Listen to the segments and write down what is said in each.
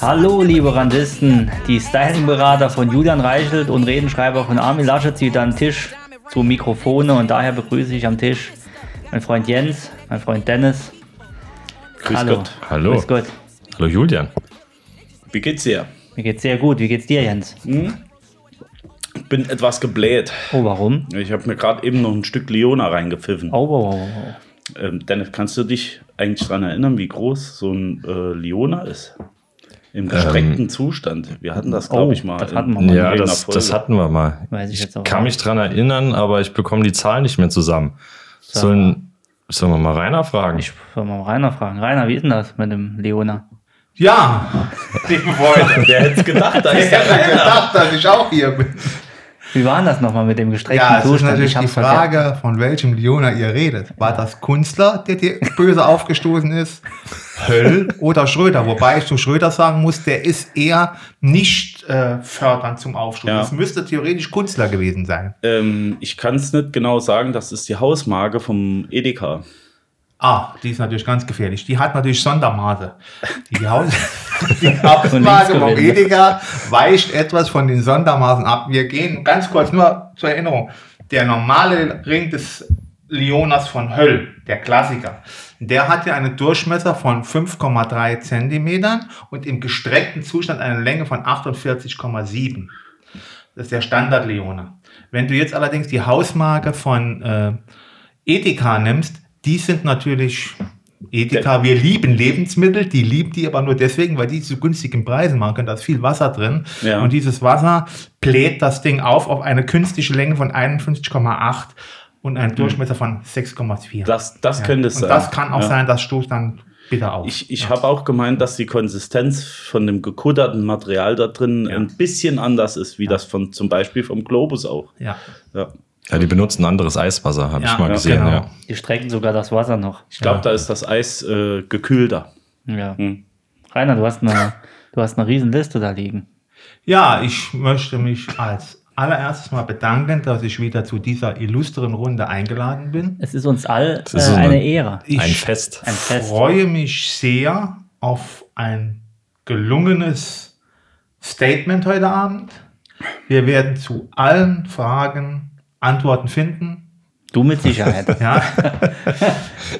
Hallo liebe Randisten, die Stylingberater von Julian Reichelt und Redenschreiber von Armin Laschet zieht an den Tisch zu Mikrofone und daher begrüße ich am Tisch mein Freund Jens, mein Freund Dennis. Grüß Hallo. Gott. Hallo. Grüß Gott. Hallo Julian. Wie geht's dir? Mir geht's sehr gut. Wie geht's dir, Jens? Ich bin etwas gebläht. Oh, warum? Ich habe mir gerade eben noch ein Stück Leona reingepfiffen. Oh, oh, oh, oh. Ähm, Dennis, kannst du dich eigentlich daran erinnern, wie groß so ein äh, Leona ist? Im gestreckten Zustand. Wir hatten das, glaube Ähm. Oh, ich, mal. das hatten wir mal. Ja, das, das hatten wir mal. Weiß ich jetzt auch kann auch. mich dran erinnern, aber ich bekomme die Zahlen nicht mehr zusammen. Sollen, sollen wir mal Rainer fragen? Ich soll mal Rainer fragen. Rainer, wie ist denn das mit dem Leona? Ja, liebe Freunde. Wer hätte es gedacht, dass ich auch hier bin. Wie war das nochmal mit dem gestreckten Ja, es ist Zustand? natürlich Ich die hab's vergessen. Frage, von welchem Leona ihr redet. War das Kunstler, der dir böse aufgestoßen ist? Höll oder Schröder? Wobei ich zu Schröder sagen muss, der ist eher nicht äh, fördernd zum Aufstoßen. Ja. Es müsste theoretisch Kunstler gewesen sein. Ähm, ich kann es nicht genau sagen. Das ist die Hausmarke vom Edeka. Ah, die ist natürlich ganz gefährlich. Die hat natürlich Sondermaße. Die, Haus die Hausmarke vom. Edeka weicht etwas von den Sondermaßen ab. Wir gehen ganz kurz nur zur Erinnerung. Der normale Ring des Leonas von Höll, der Klassiker, der hat ja einen Durchmesser von 5,3 Zentimetern und im gestreckten Zustand eine Länge von 48,7. Das ist der Standard Leona. Wenn du jetzt allerdings die Hausmarke von äh, Edeka nimmst, die sind natürlich Edeka, wir lieben Lebensmittel, die lieben die aber nur deswegen, weil die zu günstigen Preisen machen können. Da ist viel Wasser drin. Ja. Und dieses Wasser bläht das Ding auf auf eine künstliche Länge von 51,8 und einen Durchmesser von 6,4. Das, das Ja. könnte es und sein. das kann auch Ja. sein, das stoßt dann bitter auf. Ich, ich habe auch gemeint, dass die Konsistenz von dem gekutterten Material da drin ein bisschen anders ist, wie das von zum Beispiel vom Globus auch. ja. Ja. Ja, die benutzen anderes Eiswasser, habe Ja, ich mal ja, gesehen. genau. Ja. Die strecken sogar das Wasser noch. Ich glaube, da ist das Eis äh, gekühlter. Ja. Hm. Rainer, du hast eine, du hast eine riesen Liste da liegen. Ja, ich möchte mich als allererstes mal bedanken, dass ich wieder zu dieser illustren Runde eingeladen bin. Es ist uns all ist äh, so eine eine- Ehre. Ich Ein Fest. Ein Fest. freue mich sehr auf ein gelungenes Statement heute Abend. Wir werden zu allen Fragen Antworten finden. Du mit Sicherheit. Ja.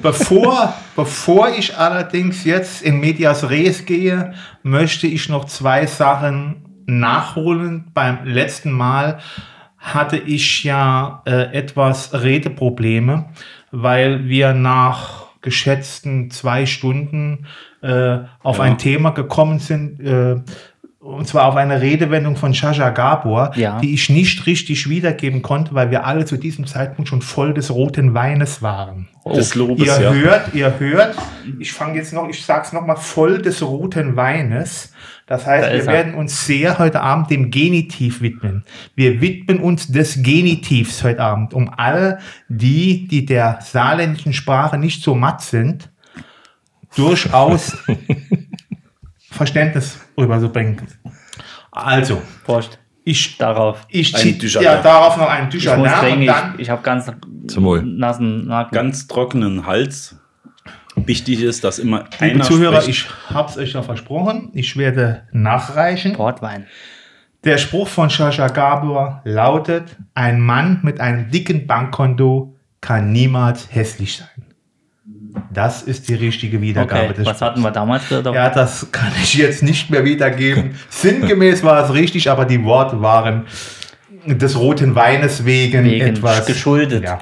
bevor, bevor ich allerdings jetzt in Medias Res gehe, möchte ich noch zwei Sachen nachholen. Beim letzten Mal hatte ich ja äh, etwas Redeprobleme, weil wir nach geschätzten zwei Stunden äh, auf Ja. ein Thema gekommen sind, äh, und zwar auf eine Redewendung von Shasha Gabor, Ja. die ich nicht richtig wiedergeben konnte, weil wir alle zu diesem Zeitpunkt schon voll des roten Weines waren. Des Lobes, Ihr ja. hört, ihr hört, ich fange jetzt noch, ich sag's noch mal, voll des roten Weines. Das heißt, Da wir er. werden uns sehr heute Abend dem Genitiv widmen. Wir widmen uns des Genitivs heute Abend, um alle die, die der saarländischen Sprache nicht so matt sind, durchaus Verständnis rüberzubringen. Also, Prost. ich, Darauf. ich Ein ziehe Dujardin. ja, darauf noch einen Ich und trinken, dann ich, ich habe ganz Zum Wohl. nassen Nacken. Ganz trockenen Hals. Wichtig ist, dass immer Liebe einer Zuhörer, spricht. ich habe es euch ja versprochen. Ich werde nachreichen. Portwein. Der Spruch von Shasha Gabor lautet: Ein Mann mit einem dicken Bankkonto kann niemals hässlich sein. Das ist die richtige Wiedergabe Okay, was hatten wir damals gehört? Ja, das kann ich jetzt nicht mehr wiedergeben. Sinngemäß war es richtig, aber die Worte waren des roten Weines wegen, Wegen etwas geschuldet. Ja.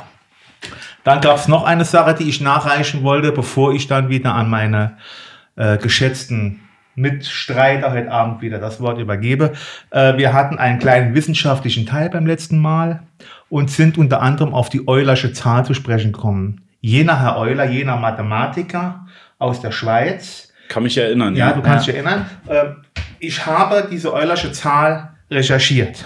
Dann gab es noch eine Sache, die ich nachreichen wollte, bevor ich dann wieder an meine äh, geschätzten Mitstreiter heute Abend wieder das Wort übergebe. Äh, wir hatten einen kleinen wissenschaftlichen Teil beim letzten Mal und sind unter anderem auf die Eulersche Zahl zu sprechen gekommen. Jener Herr Euler, jener Mathematiker aus der Schweiz, Kann mich erinnern. ja, Ja, du kannst dich erinnern. Ähm, Ich habe diese Eulersche Zahl recherchiert.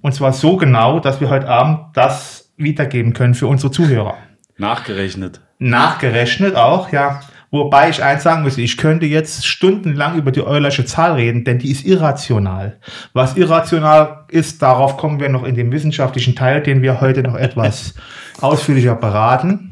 Und zwar so genau, dass wir heute Abend das wiedergeben können für unsere Zuhörer. Nachgerechnet. Nachgerechnet auch, ja. Wobei ich eins sagen muss, ich könnte jetzt stundenlang über die Eulersche Zahl reden, denn die ist irrational. Was irrational ist, darauf kommen wir noch in dem wissenschaftlichen Teil, den wir heute noch etwas ausführlicher beraten.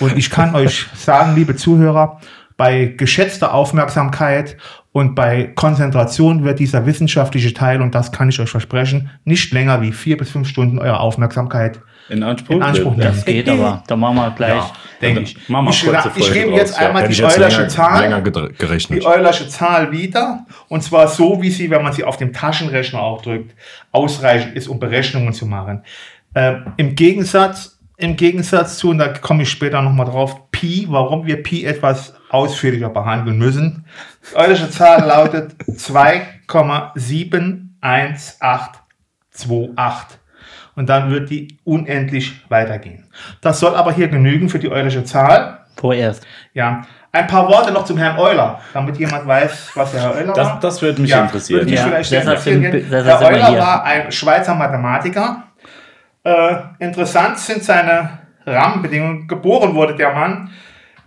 Und ich kann euch sagen, liebe Zuhörer, bei geschätzter Aufmerksamkeit und bei Konzentration wird dieser wissenschaftliche Teil, und das kann ich euch versprechen, nicht länger wie vier bis fünf Stunden eure Aufmerksamkeit In Anspruch, in Anspruch nehmen. Das geht aber. Da machen wir gleich. Ja, denke ich. Machen wir Ich, kurze ich Folge gebe jetzt draus, ja. einmal Hätte die ich jetzt Eulersche länger, Zahl länger gerechnet. die Eulersche Zahl wieder. Und zwar so, wie sie, wenn man sie auf dem Taschenrechner auch drückt, ausreichend ist, um Berechnungen zu machen. Ähm, Im Gegensatz, im Gegensatz zu, und da komme ich später nochmal drauf, Pi, warum wir Pi etwas ausführlicher behandeln müssen. Die Eulersche Zahl lautet 2,71828. Und dann wird die unendlich weitergehen. Das soll aber hier genügen für die Eulersche Zahl. Vorerst. Ja, ein paar Worte noch zum Herrn Euler, damit jemand weiß, was der Herr Euler Das, war. das würde mich ja, interessieren. Würde mich Ja, vielleicht interessieren. Herr Euler war ein Schweizer Mathematiker. Äh, interessant sind seine Rahmenbedingungen. Geboren wurde der Mann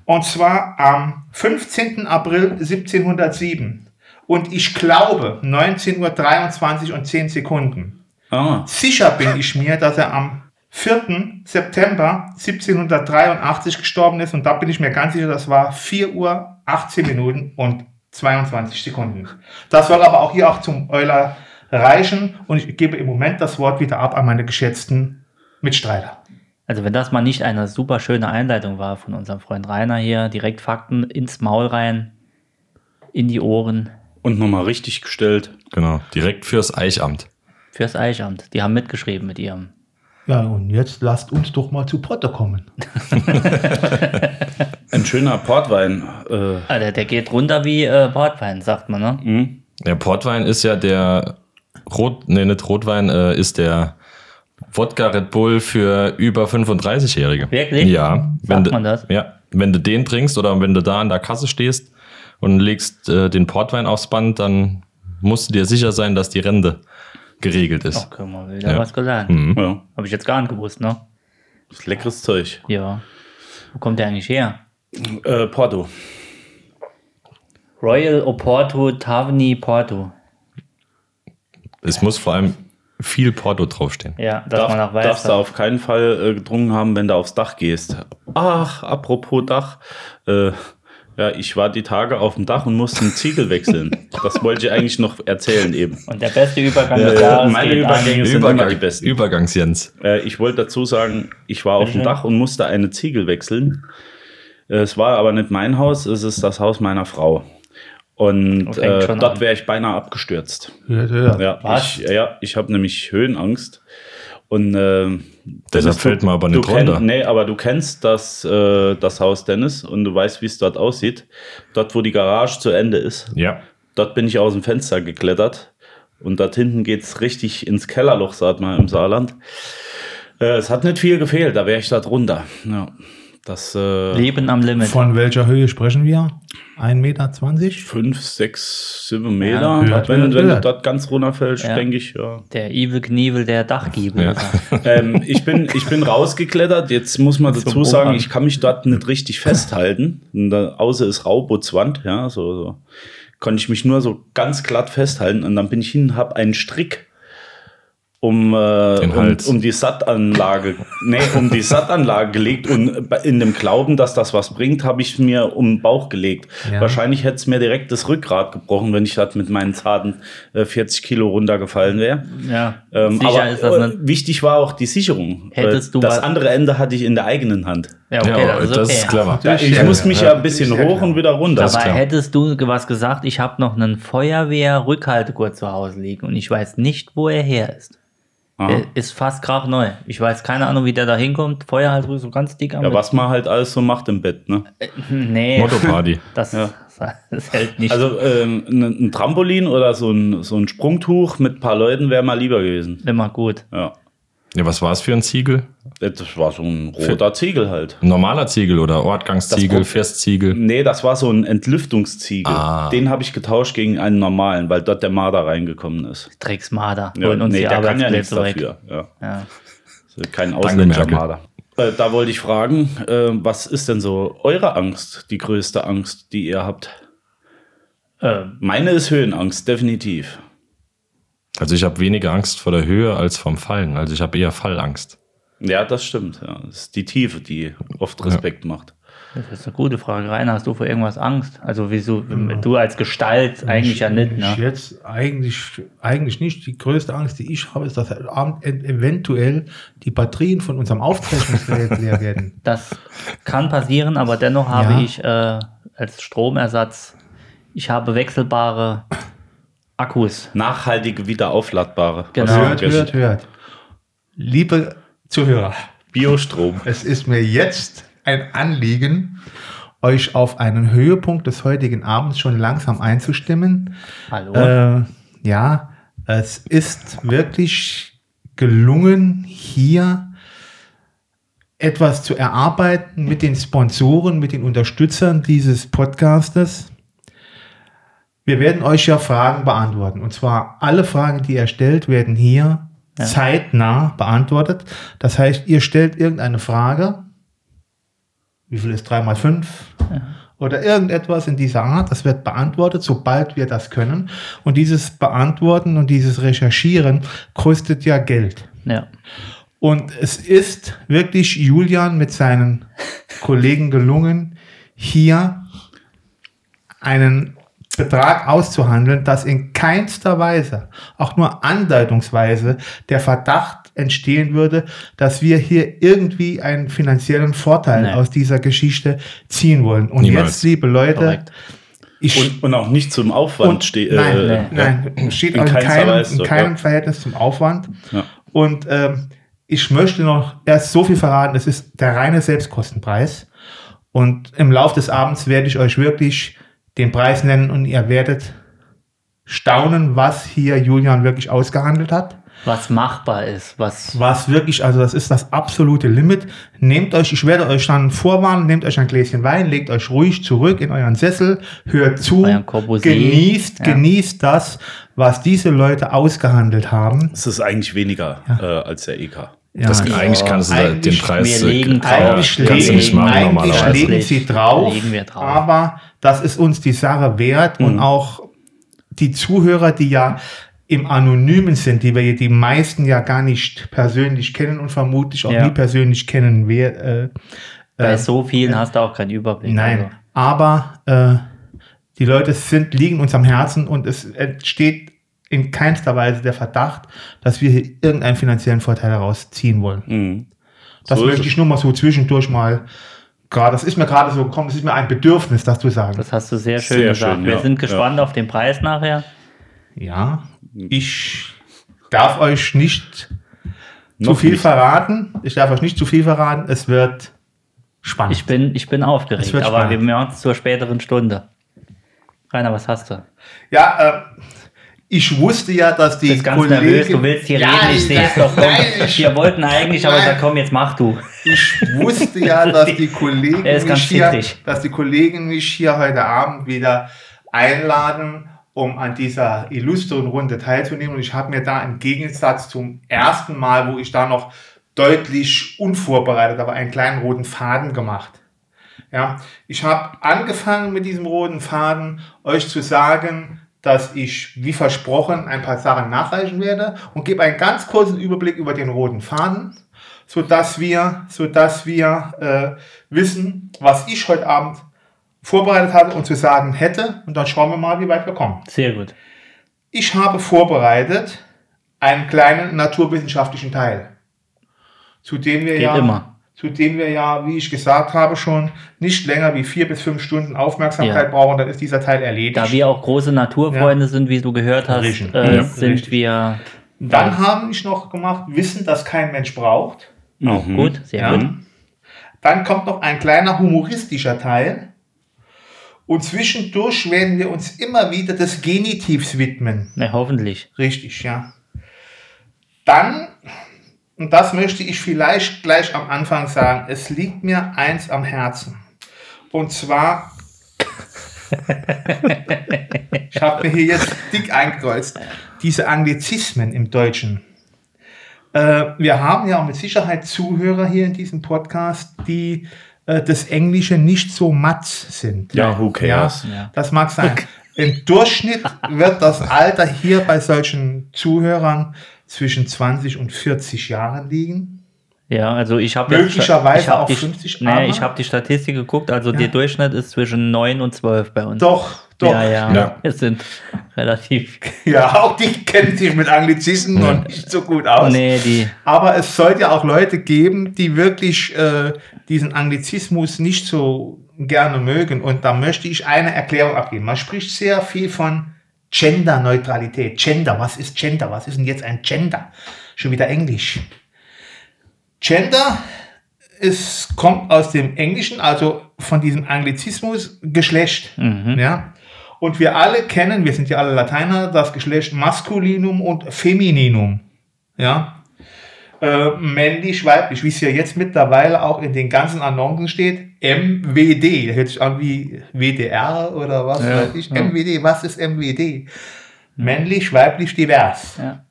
und zwar am 15. April 1707. Und ich glaube 19.23 Uhr und 10 Sekunden. Ah, Sicher bin ich mir, dass er am 4. September 1783 gestorben ist. Und da bin ich mir ganz sicher, das war 4 Uhr, 18 Minuten und 22 Sekunden. Das soll aber auch hier auch zum Euler reichen. Und ich gebe im Moment das Wort wieder ab an meine geschätzten Mitstreiter. Also wenn das mal nicht eine super schöne Einleitung war von unserem Freund Rainer hier, direkt Fakten ins Maul rein, in die Ohren, und nochmal richtig gestellt. Genau, direkt fürs Eichamt. fürs Eichamt. Die haben mitgeschrieben mit ihrem. Ja, und jetzt lasst uns doch mal zu Potter kommen. Ein schöner Portwein. Äh, Ah, der, der geht runter wie äh, Portwein, sagt man, ne? hm? Der Portwein ist ja der Rot, nee, nicht Rotwein, äh, ist der Wodka Red Bull für über 35-Jährige. Wirklich? Ja. Wenn Sagt du, man das? Ja. Wenn du den trinkst oder wenn du da an der Kasse stehst und legst äh, den Portwein aufs Band, dann musst du dir sicher sein, dass die Rente geregelt ist. Ach, guck mal, wieder Ja. was gelernt. Mhm. Ja, Habe ich jetzt gar nicht gewusst, ne? das ist leckeres Zeug. Ja. Wo kommt der eigentlich her? Äh, Porto. Royal Oporto Taverny Porto. Es muss vor allem viel Porto draufstehen. Ja, dass Darf, man auch weiß. darfst du auf keinen Fall äh, getrunken haben, wenn du aufs Dach gehst. Ach, apropos Dach. Äh, ja, ich war die Tage auf dem Dach und musste einen Ziegel wechseln. das wollte ich eigentlich noch erzählen eben. Und der beste Übergang des Äh, Jahres meine geht Übergänge an. sind immer die besten. Übergangs-Jens. Äh, ich wollte dazu sagen, ich war auf dem Bitteschön. Dach und musste eine Ziegel wechseln. Äh, Es war aber nicht mein Haus, es ist das Haus meiner Frau. Und Fängt äh, dort wäre ich beinahe abgestürzt. Hört, hört. Ja, Was? ich, ja, ich habe nämlich Höhenangst. Und äh, Deshalb Dennis, fällt man aber du nicht runter. Kenn, nee, aber du kennst das, äh, das Haus Dennis und du weißt, wie es dort aussieht. Dort, wo die Garage zu Ende ist. Ja. Dort bin ich aus dem Fenster geklettert. Und dort hinten geht es richtig ins Kellerloch, sagt man im Saarland. Äh, es hat nicht viel gefehlt, da wäre ich da drunter. Ja, das äh, Leben am Limit. Von welcher Höhe sprechen wir? 1,20 Meter? 5, 6, 7 Meter. Ja, wenn du dort ganz runterfällst, Ja. denke ich, ja. Der Evil Knievel der Dachgiebel. Ja. ähm, ich, bin, ich bin rausgeklettert. Jetzt muss man dazu Zum sagen, ich kann mich dort nicht richtig festhalten. Und da, außer ist Raubutzwand, ja, so, so. Konnte ich mich nur so ganz glatt festhalten. Und dann bin ich hin, habe einen Strick um, äh, um, um die Sattanlage, nee, um die Sattanlage gelegt und in dem Glauben, dass das was bringt, habe ich mir um den Bauch gelegt. Ja. Wahrscheinlich hätte es mir direkt das Rückgrat gebrochen, wenn ich das mit meinen zarten äh, 40 Kilo runtergefallen wäre. Ja, Ähm, sicher aber ist das äh, nicht. wichtig war auch die Sicherung. Hättest Äh, du das was- andere Ende hatte ich in der eigenen Hand. Ja, okay, ja, das ist das okay. ist clever. Ja, ich muss mich ja, ein bisschen das hoch und wieder runter. Das klar. hättest du was gesagt, ich habe noch einen Feuerwehr-Rückhaltegurt zu Hause liegen und ich weiß nicht, wo er her ist. Aha. Der ist fast grad neu. Ich weiß keine Ahnung, wie der da hinkommt. Feuer halt so ganz dick am Ja, was man halt alles so macht im Bett. Ne? Nee, Motto-Party. das, Ja. das hält nicht. Also ähm, ein, ein Trampolin oder so ein, so ein Sprungtuch mit ein paar Leuten wäre mal lieber gewesen. immer gut. Ja. Ja, was war es für ein Ziegel? Das war so ein roter Ziegel halt. Ein normaler Ziegel oder Ortgangsziegel, Festziegel? Nee, das war so ein Entlüftungsziegel. Ah. Den habe ich getauscht gegen einen normalen, weil dort der Marder reingekommen ist. Drecksmarder. Ja, uns nee, der kann ja nichts dafür. Ja. Ja. Kein Danke, ausländischer Merkel. Marder. Äh, da wollte ich fragen, äh, was ist denn so eure Angst, die größte Angst, die ihr habt? Ähm, Meine ist Höhenangst, definitiv. Also ich habe weniger Angst vor der Höhe als vom Fallen. Also ich habe eher Fallangst. Ja, das stimmt. Ja. Das ist die Tiefe, die oft Respekt macht. das ist eine gute Frage. Rainer, hast du vor irgendwas Angst? Also wieso, du als Gestalt eigentlich ja nicht, Ich ne? Jetzt eigentlich, eigentlich nicht. Die größte Angst, die ich habe, ist, dass Abend e- eventuell die Batterien von unserem Aufzeichnungsgerät leer werden. Das kann passieren, aber dennoch habe Ja. ich äh, als Stromersatz, ich habe wechselbare Akkus. Nachhaltige, wiederaufladbare. Genau. Du Hört, hört, hört. Liebe Zuhörer, Biostrom. es ist mir jetzt ein Anliegen, euch auf einen Höhepunkt des heutigen Abends schon langsam einzustimmen. Hallo? Äh, ja, es ist wirklich gelungen, hier etwas zu erarbeiten mit den Sponsoren, mit den Unterstützern dieses Podcastes. Wir werden euch ja Fragen beantworten. Und zwar alle Fragen, die ihr stellt, werden hier zeitnah beantwortet. Das heißt, ihr stellt irgendeine Frage. Wie viel ist 3 mal 5? Oder irgendetwas in dieser Art. Das wird beantwortet, sobald wir das können. Und dieses Beantworten und dieses Recherchieren kostet ja Geld. ja. Und es ist wirklich Julian mit seinen Kollegen gelungen, hier einen Betrag auszuhandeln, dass in keinster Weise, auch nur andeutungsweise, der Verdacht entstehen würde, dass wir hier irgendwie einen finanziellen Vorteil Nee. aus dieser Geschichte ziehen wollen. Und Niemals. jetzt, liebe Leute, ich Und, und auch nicht zum Aufwand steht. nein, äh, nein, steht in in, keinem, Weise, in keinem ja. Verhältnis zum Aufwand. Ja. Und ähm, ich möchte noch erst so viel verraten, es ist der reine Selbstkostenpreis. Und im Laufe des Abends werde ich euch wirklich den Preis nennen und ihr werdet staunen, was hier Julian wirklich ausgehandelt hat. Was machbar ist, was Was wirklich, also das ist das absolute Limit. Nehmt euch, ich werde euch dann vorwarnen, nehmt euch ein Gläschen Wein, legt euch ruhig zurück in euren Sessel, hört zu, genießt, Ja. genießt das, was diese Leute ausgehandelt haben. Es ist eigentlich weniger äh, als der EK. Ja, Das, eigentlich kannst du da den Eigentlich- Preis wir legen äh, drauf. eigentlich kannst du nicht machen eigentlich normalerweise. legen sie drauf, Legen wir drauf. aber das ist uns die Sache wert und auch die Zuhörer, die ja im Anonymen sind, die wir ja die meisten ja gar nicht persönlich kennen und vermutlich auch Ja. nie persönlich kennen wer, äh, bei so vielen hast du auch keinen Überblick. Nein, Also. aber äh, die Leute sind, liegen uns am Herzen und es entsteht in keinster Weise der Verdacht, dass wir hier irgendeinen finanziellen Vorteil daraus ziehen wollen. Mhm. Das So möchte ich nur mal so zwischendurch mal gerade, das ist mir gerade so gekommen, das ist mir ein Bedürfnis, das zu sagen. Das hast du sehr schön Sehr gesagt. schön, Wir ja. sind gespannt auf den Preis nachher. ja, ich darf euch nicht zu Noch viel nicht. verraten. Ich darf euch nicht zu viel verraten. Es wird spannend. Ich bin, ich bin aufgeregt, aber wir spannend. machen es zur späteren Stunde. Rainer, was hast du? ja, äh, ich wusste ja, dass die Du bist ganz Kollegen... nervös, du willst hier Ja, reden, ich sehe es doch. Komm. Ich, Wir wollten eigentlich, aber Nein. sag, komm, jetzt mach du. Ich wusste ja, dass die Kollegen mich hier, dass die Kollegen mich hier heute Abend wieder einladen, um an dieser illustren Runde teilzunehmen. Und ich habe mir da im Gegensatz zum ersten Mal, wo ich da noch deutlich unvorbereitet, aber einen kleinen roten Faden gemacht. Ja, ich habe angefangen mit diesem roten Faden, euch zu sagen, dass ich, wie versprochen, ein paar Sachen nachreichen werde und gebe einen ganz kurzen Überblick über den roten Faden, so dass wir, so dass wir äh, wissen, was ich heute Abend vorbereitet hatte und zu sagen hätte. Und dann schauen wir mal, wie weit wir kommen. Sehr gut. Ich habe vorbereitet einen kleinen naturwissenschaftlichen Teil, zu dem wir Geht ja, immer. Zu dem wir ja, wie ich gesagt habe, schon nicht länger wie vier bis fünf Stunden Aufmerksamkeit Ja. brauchen. Dann ist dieser Teil erledigt. Da wir auch große Naturfreunde sind, wie du gehört hast, äh, Ja. sind Richtig. wir Dann habe ich noch gemacht, Wissen, das kein Mensch braucht. auch gut. Sehr Ja. gut. Dann kommt noch ein kleiner humoristischer Teil. Und zwischendurch werden wir uns immer wieder des Genitivs widmen. Na, hoffentlich. Richtig, ja. Dann und das möchte ich vielleicht gleich am Anfang sagen, es liegt mir eins am Herzen. Und zwar, ich habe mir hier jetzt dick eingekreuzt, diese Anglizismen im Deutschen. Äh, wir haben ja mit Sicherheit Zuhörer hier in diesem Podcast, die äh, das Englische nicht so matt sind. Ja, who cares? Ja, das mag sein. Im Durchschnitt wird das Alter hier bei solchen Zuhörern zwischen 20 und 40 Jahren liegen. Ja, also ich habe Möglicherweise ich hab auch die, 50, Nee, aber- ich habe die Statistik geguckt, also der Durchschnitt ist zwischen 9 und 12 bei uns. Doch, doch. Ja, ja, Ja. Es sind relativ. Ja, auch die kennen sich mit Anglizismen noch nicht so gut aus. Nee, die. Aber es sollte ja auch Leute geben, die wirklich äh, diesen Anglizismus nicht so gerne mögen. Und da möchte ich eine Erklärung abgeben. Man spricht sehr viel von Genderneutralität. Gender, was ist Gender? Was ist denn jetzt ein Gender? Schon wieder Englisch. Gender ist, kommt aus dem Englischen, also von diesem Anglizismus Geschlecht. Ja? Und wir alle kennen, wir sind ja alle Lateiner, das Geschlecht Maskulinum und Femininum. Ja? Äh, männlich, weiblich, wie es ja jetzt mittlerweile auch in den ganzen Annoncen steht, MWD, das hört sich an wie WDR oder was weiß ich. MWD, was ist MWD? Männlich, weiblich, divers. Ja.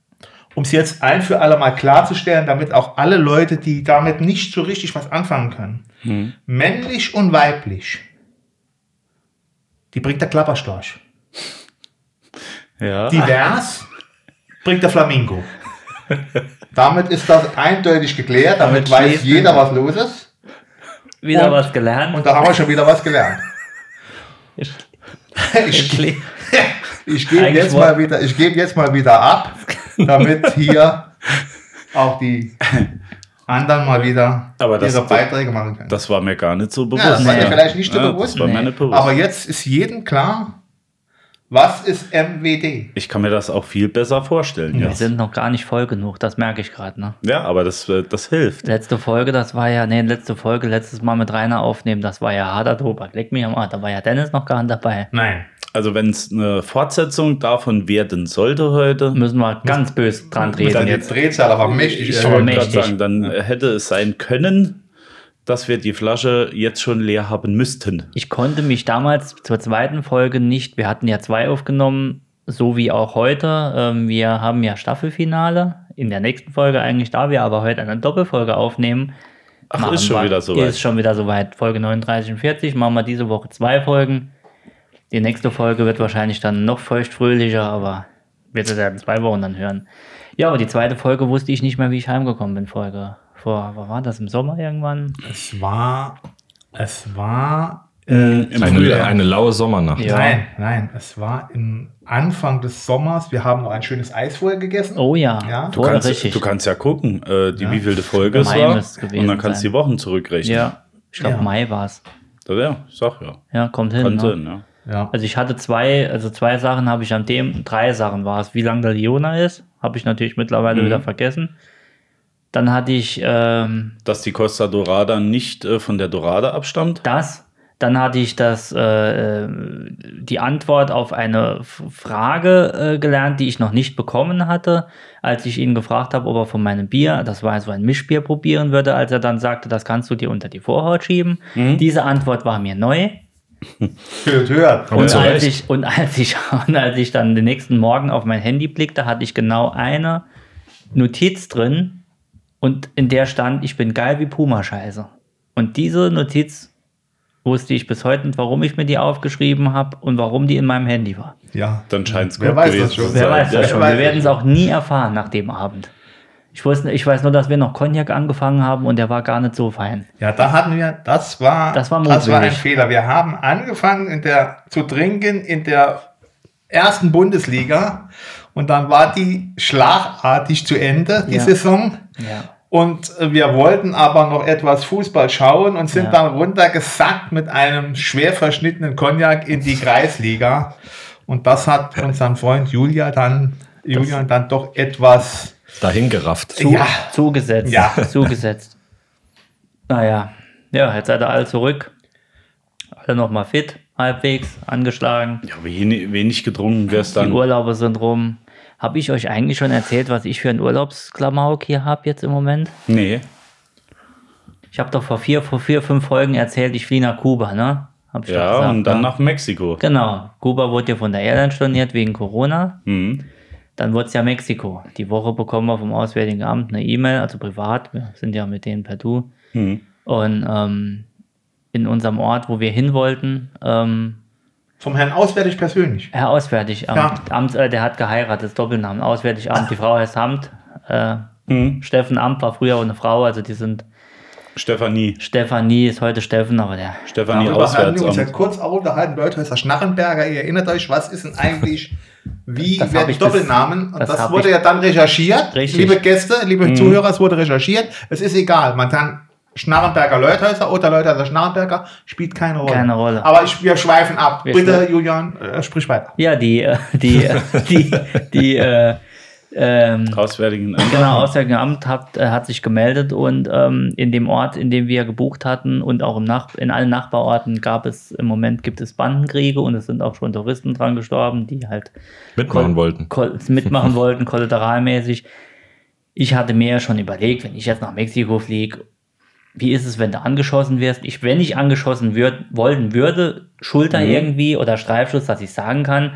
Um es jetzt ein für alle Mal klarzustellen, damit auch alle Leute, die damit nicht so richtig was anfangen können. Männlich und weiblich. Die bringt der Klapperstorch. Ja. Divers bringt der Flamingo. Damit ist das eindeutig geklärt, damit, Damit weiß jeder, was los ist. Wieder Und- was gelernt. Und da haben wir schon wieder was gelernt. Ich, Kle- ich gebe jetzt, mal wieder- ich gebe jetzt mal wieder ab, damit hier auch die anderen mal wieder Aber das- ihre Beiträge machen können. Das war mir gar nicht so bewusst. ja, das war dir Nee. vielleicht nicht so Ja, bewusst. Das war mir Nee. nicht bewusst. Aber jetzt ist jedem klar, was ist MWD? ich kann mir das auch viel besser vorstellen. Wir Jetzt. sind noch gar nicht voll genug, das merke ich gerade. Ne? Ja, aber das, äh, das hilft. Letzte Folge, das war ja, nee, letzte Folge, letztes Mal mit Rainer aufnehmen, das war ja harter Tobak. Leck mich am Arsch, da war ja Dennis noch gar nicht dabei. Nein. Also wenn es eine Fortsetzung davon werden sollte heute, Müssen wir ganz böse dran Dann treten die jetzt. Drehzahl aber mächtig. ich erhöhen. wollte gerade sagen, dann hätte es sein können, dass wir die Flasche jetzt schon leer haben müssten. Ich konnte mich damals zur zweiten Folge nicht, wir hatten ja zwei aufgenommen, so wie auch heute. Ähm, wir haben ja Staffelfinale. In der nächsten Folge eigentlich, da wir aber heute eine Doppelfolge aufnehmen. Ach, machen ist schon wir- wieder soweit. Ist schon wieder soweit. Folge 39 und 40 machen wir diese Woche zwei Folgen. Die nächste Folge wird wahrscheinlich dann noch feuchtfröhlicher, aber wird es ja in zwei Wochen dann hören. Ja, aber die zweite Folge wusste ich nicht mehr, wie ich heimgekommen bin. Folge vor, was war das, im Sommer irgendwann? Es war, es war, Im Eine, Frühjahr. eine laue Sommernacht. Ja. nein, nein, es war im Anfang des Sommers. Wir haben noch ein schönes Eis vorher gegessen. Oh ja, Ja, Du kannst, richtig. du kannst ja gucken, äh, die wievielte Folge es Mai war. müsste es gewesen Und dann kannst du die Wochen zurückrechnen. ja, ich glaube Ja. Mai war es. Ja, sag ja. Ja, kommt hin. Könnte Ne? hin, ja. Ja. Also ich hatte zwei, also zwei Sachen habe ich an dem, drei Sachen war es. Wie lang der Liona ist, habe ich natürlich mittlerweile Mhm. wieder vergessen. Dann hatte ich ähm, Dass die Costa Dorada nicht äh, von der Dorada abstammt. das. Dann hatte ich das, äh, äh, die Antwort auf eine Frage äh, gelernt, die ich noch nicht bekommen hatte, als ich ihn gefragt habe, ob er von meinem Bier, das war so ein Mischbier, probieren würde, als er dann sagte, das kannst du dir unter die Vorhaut schieben. Diese Antwort war mir neu. Hört, hört. Und als, ich, und, als ich, und als ich dann den nächsten Morgen auf mein Handy blickte, hatte ich genau eine Notiz drin und in der stand, ich bin geil wie Puma-Scheiße. Und diese Notiz wusste ich bis heute nicht, warum ich mir die aufgeschrieben habe und warum die in meinem Handy war. Ja. Dann scheint es Wer gut weiß gewesen das schon. zu Wer sein. weiß das schon. Wir werden es auch nie erfahren nach dem Abend. Ich, wusste, ich weiß nur, dass wir noch Cognac angefangen haben und der war gar nicht so fein. Ja, da hatten wir, das war, Das war das war ein. Fehler. Wir haben angefangen in der, zu trinken in der ersten Bundesliga und dann war die schlagartig zu Ende, die Ja. Saison. Ja. Und äh, wir wollten aber noch etwas Fußball schauen und sind Ja. dann runtergesackt mit einem schwer verschnittenen Cognac in die Kreisliga. Und das hat unseren Freund Julia dann, Julian dann doch etwas, Dahin gerafft. Zu, Ja. Zugesetzt. Ja. Zugesetzt. Naja. Ja, jetzt seid ihr alle zurück. Alle nochmal fit, halbwegs, angeschlagen. Ja, wenig, wenig getrunken wär's Die. Urlaube sind rum. Habe ich euch eigentlich schon erzählt, was ich für einen Urlaubsklamauk hier habe jetzt im Moment? Nee. Ich habe doch vor vier, vor vier, fünf Folgen erzählt, ich fliege nach Kuba, ne? Hab ich Ja, gesagt, und dann ne? nach Mexiko. Genau. Kuba wurde ja von der Airline storniert wegen Corona. Mhm. Dann wurde es ja Mexiko. Die Woche bekommen wir vom Auswärtigen Amt eine E-Mail, also privat. Wir sind ja mit denen per Du. Mhm. Und ähm, in unserem Ort, wo wir hin wollten, ähm, Vom Herrn Auswärtig persönlich. Herr Auswärtig Amt, Ja. Amt äh, der hat geheiratet, das Doppelnamen. Auswärtig Amt, die Frau heißt Amt. Äh, Mhm. Steffen Amt war früher auch eine Frau, also die sind. Stefanie. Stefanie ist heute Steffen, aber der. Stefanie Darüber haben wir uns ja kurz auch unterhalten, Leute, ist der Schnarrenberger, ihr erinnert euch, was ist denn eigentlich, wie Das werden Doppelnamen? Und das das, hab wurde ja dann recherchiert, Richtig. liebe Gäste, liebe Zuhörer, es wurde recherchiert, es ist egal, man kann Schnarrenberger Leuthäuser oder Leuthäuser Schnarrenberger, spielt keine Rolle. Keine Rolle. Aber ich, wir schweifen ab. Wir Bitte, schweifen- Julian, äh, sprich weiter. Ja, die, äh, die, äh, die, die, äh, ähm, Auswärtigen Amt. Genau, Auswärtige Amt hat, äh, hat sich gemeldet und ähm, in dem Ort, in dem wir gebucht hatten und auch im Nach in allen Nachbarorten gab es im Moment gibt es Bandenkriege und es sind auch schon Touristen dran gestorben, die halt Mitmachen wollten. Mitmachen wollten, kollateralmäßig. Ich hatte mir ja schon überlegt, wenn ich jetzt nach Mexiko fliege, wie ist es, wenn du angeschossen wirst? Ich, wenn ich angeschossen würd, wollen würde, Schulter Mhm. irgendwie oder Streifschuss, dass ich sagen kann,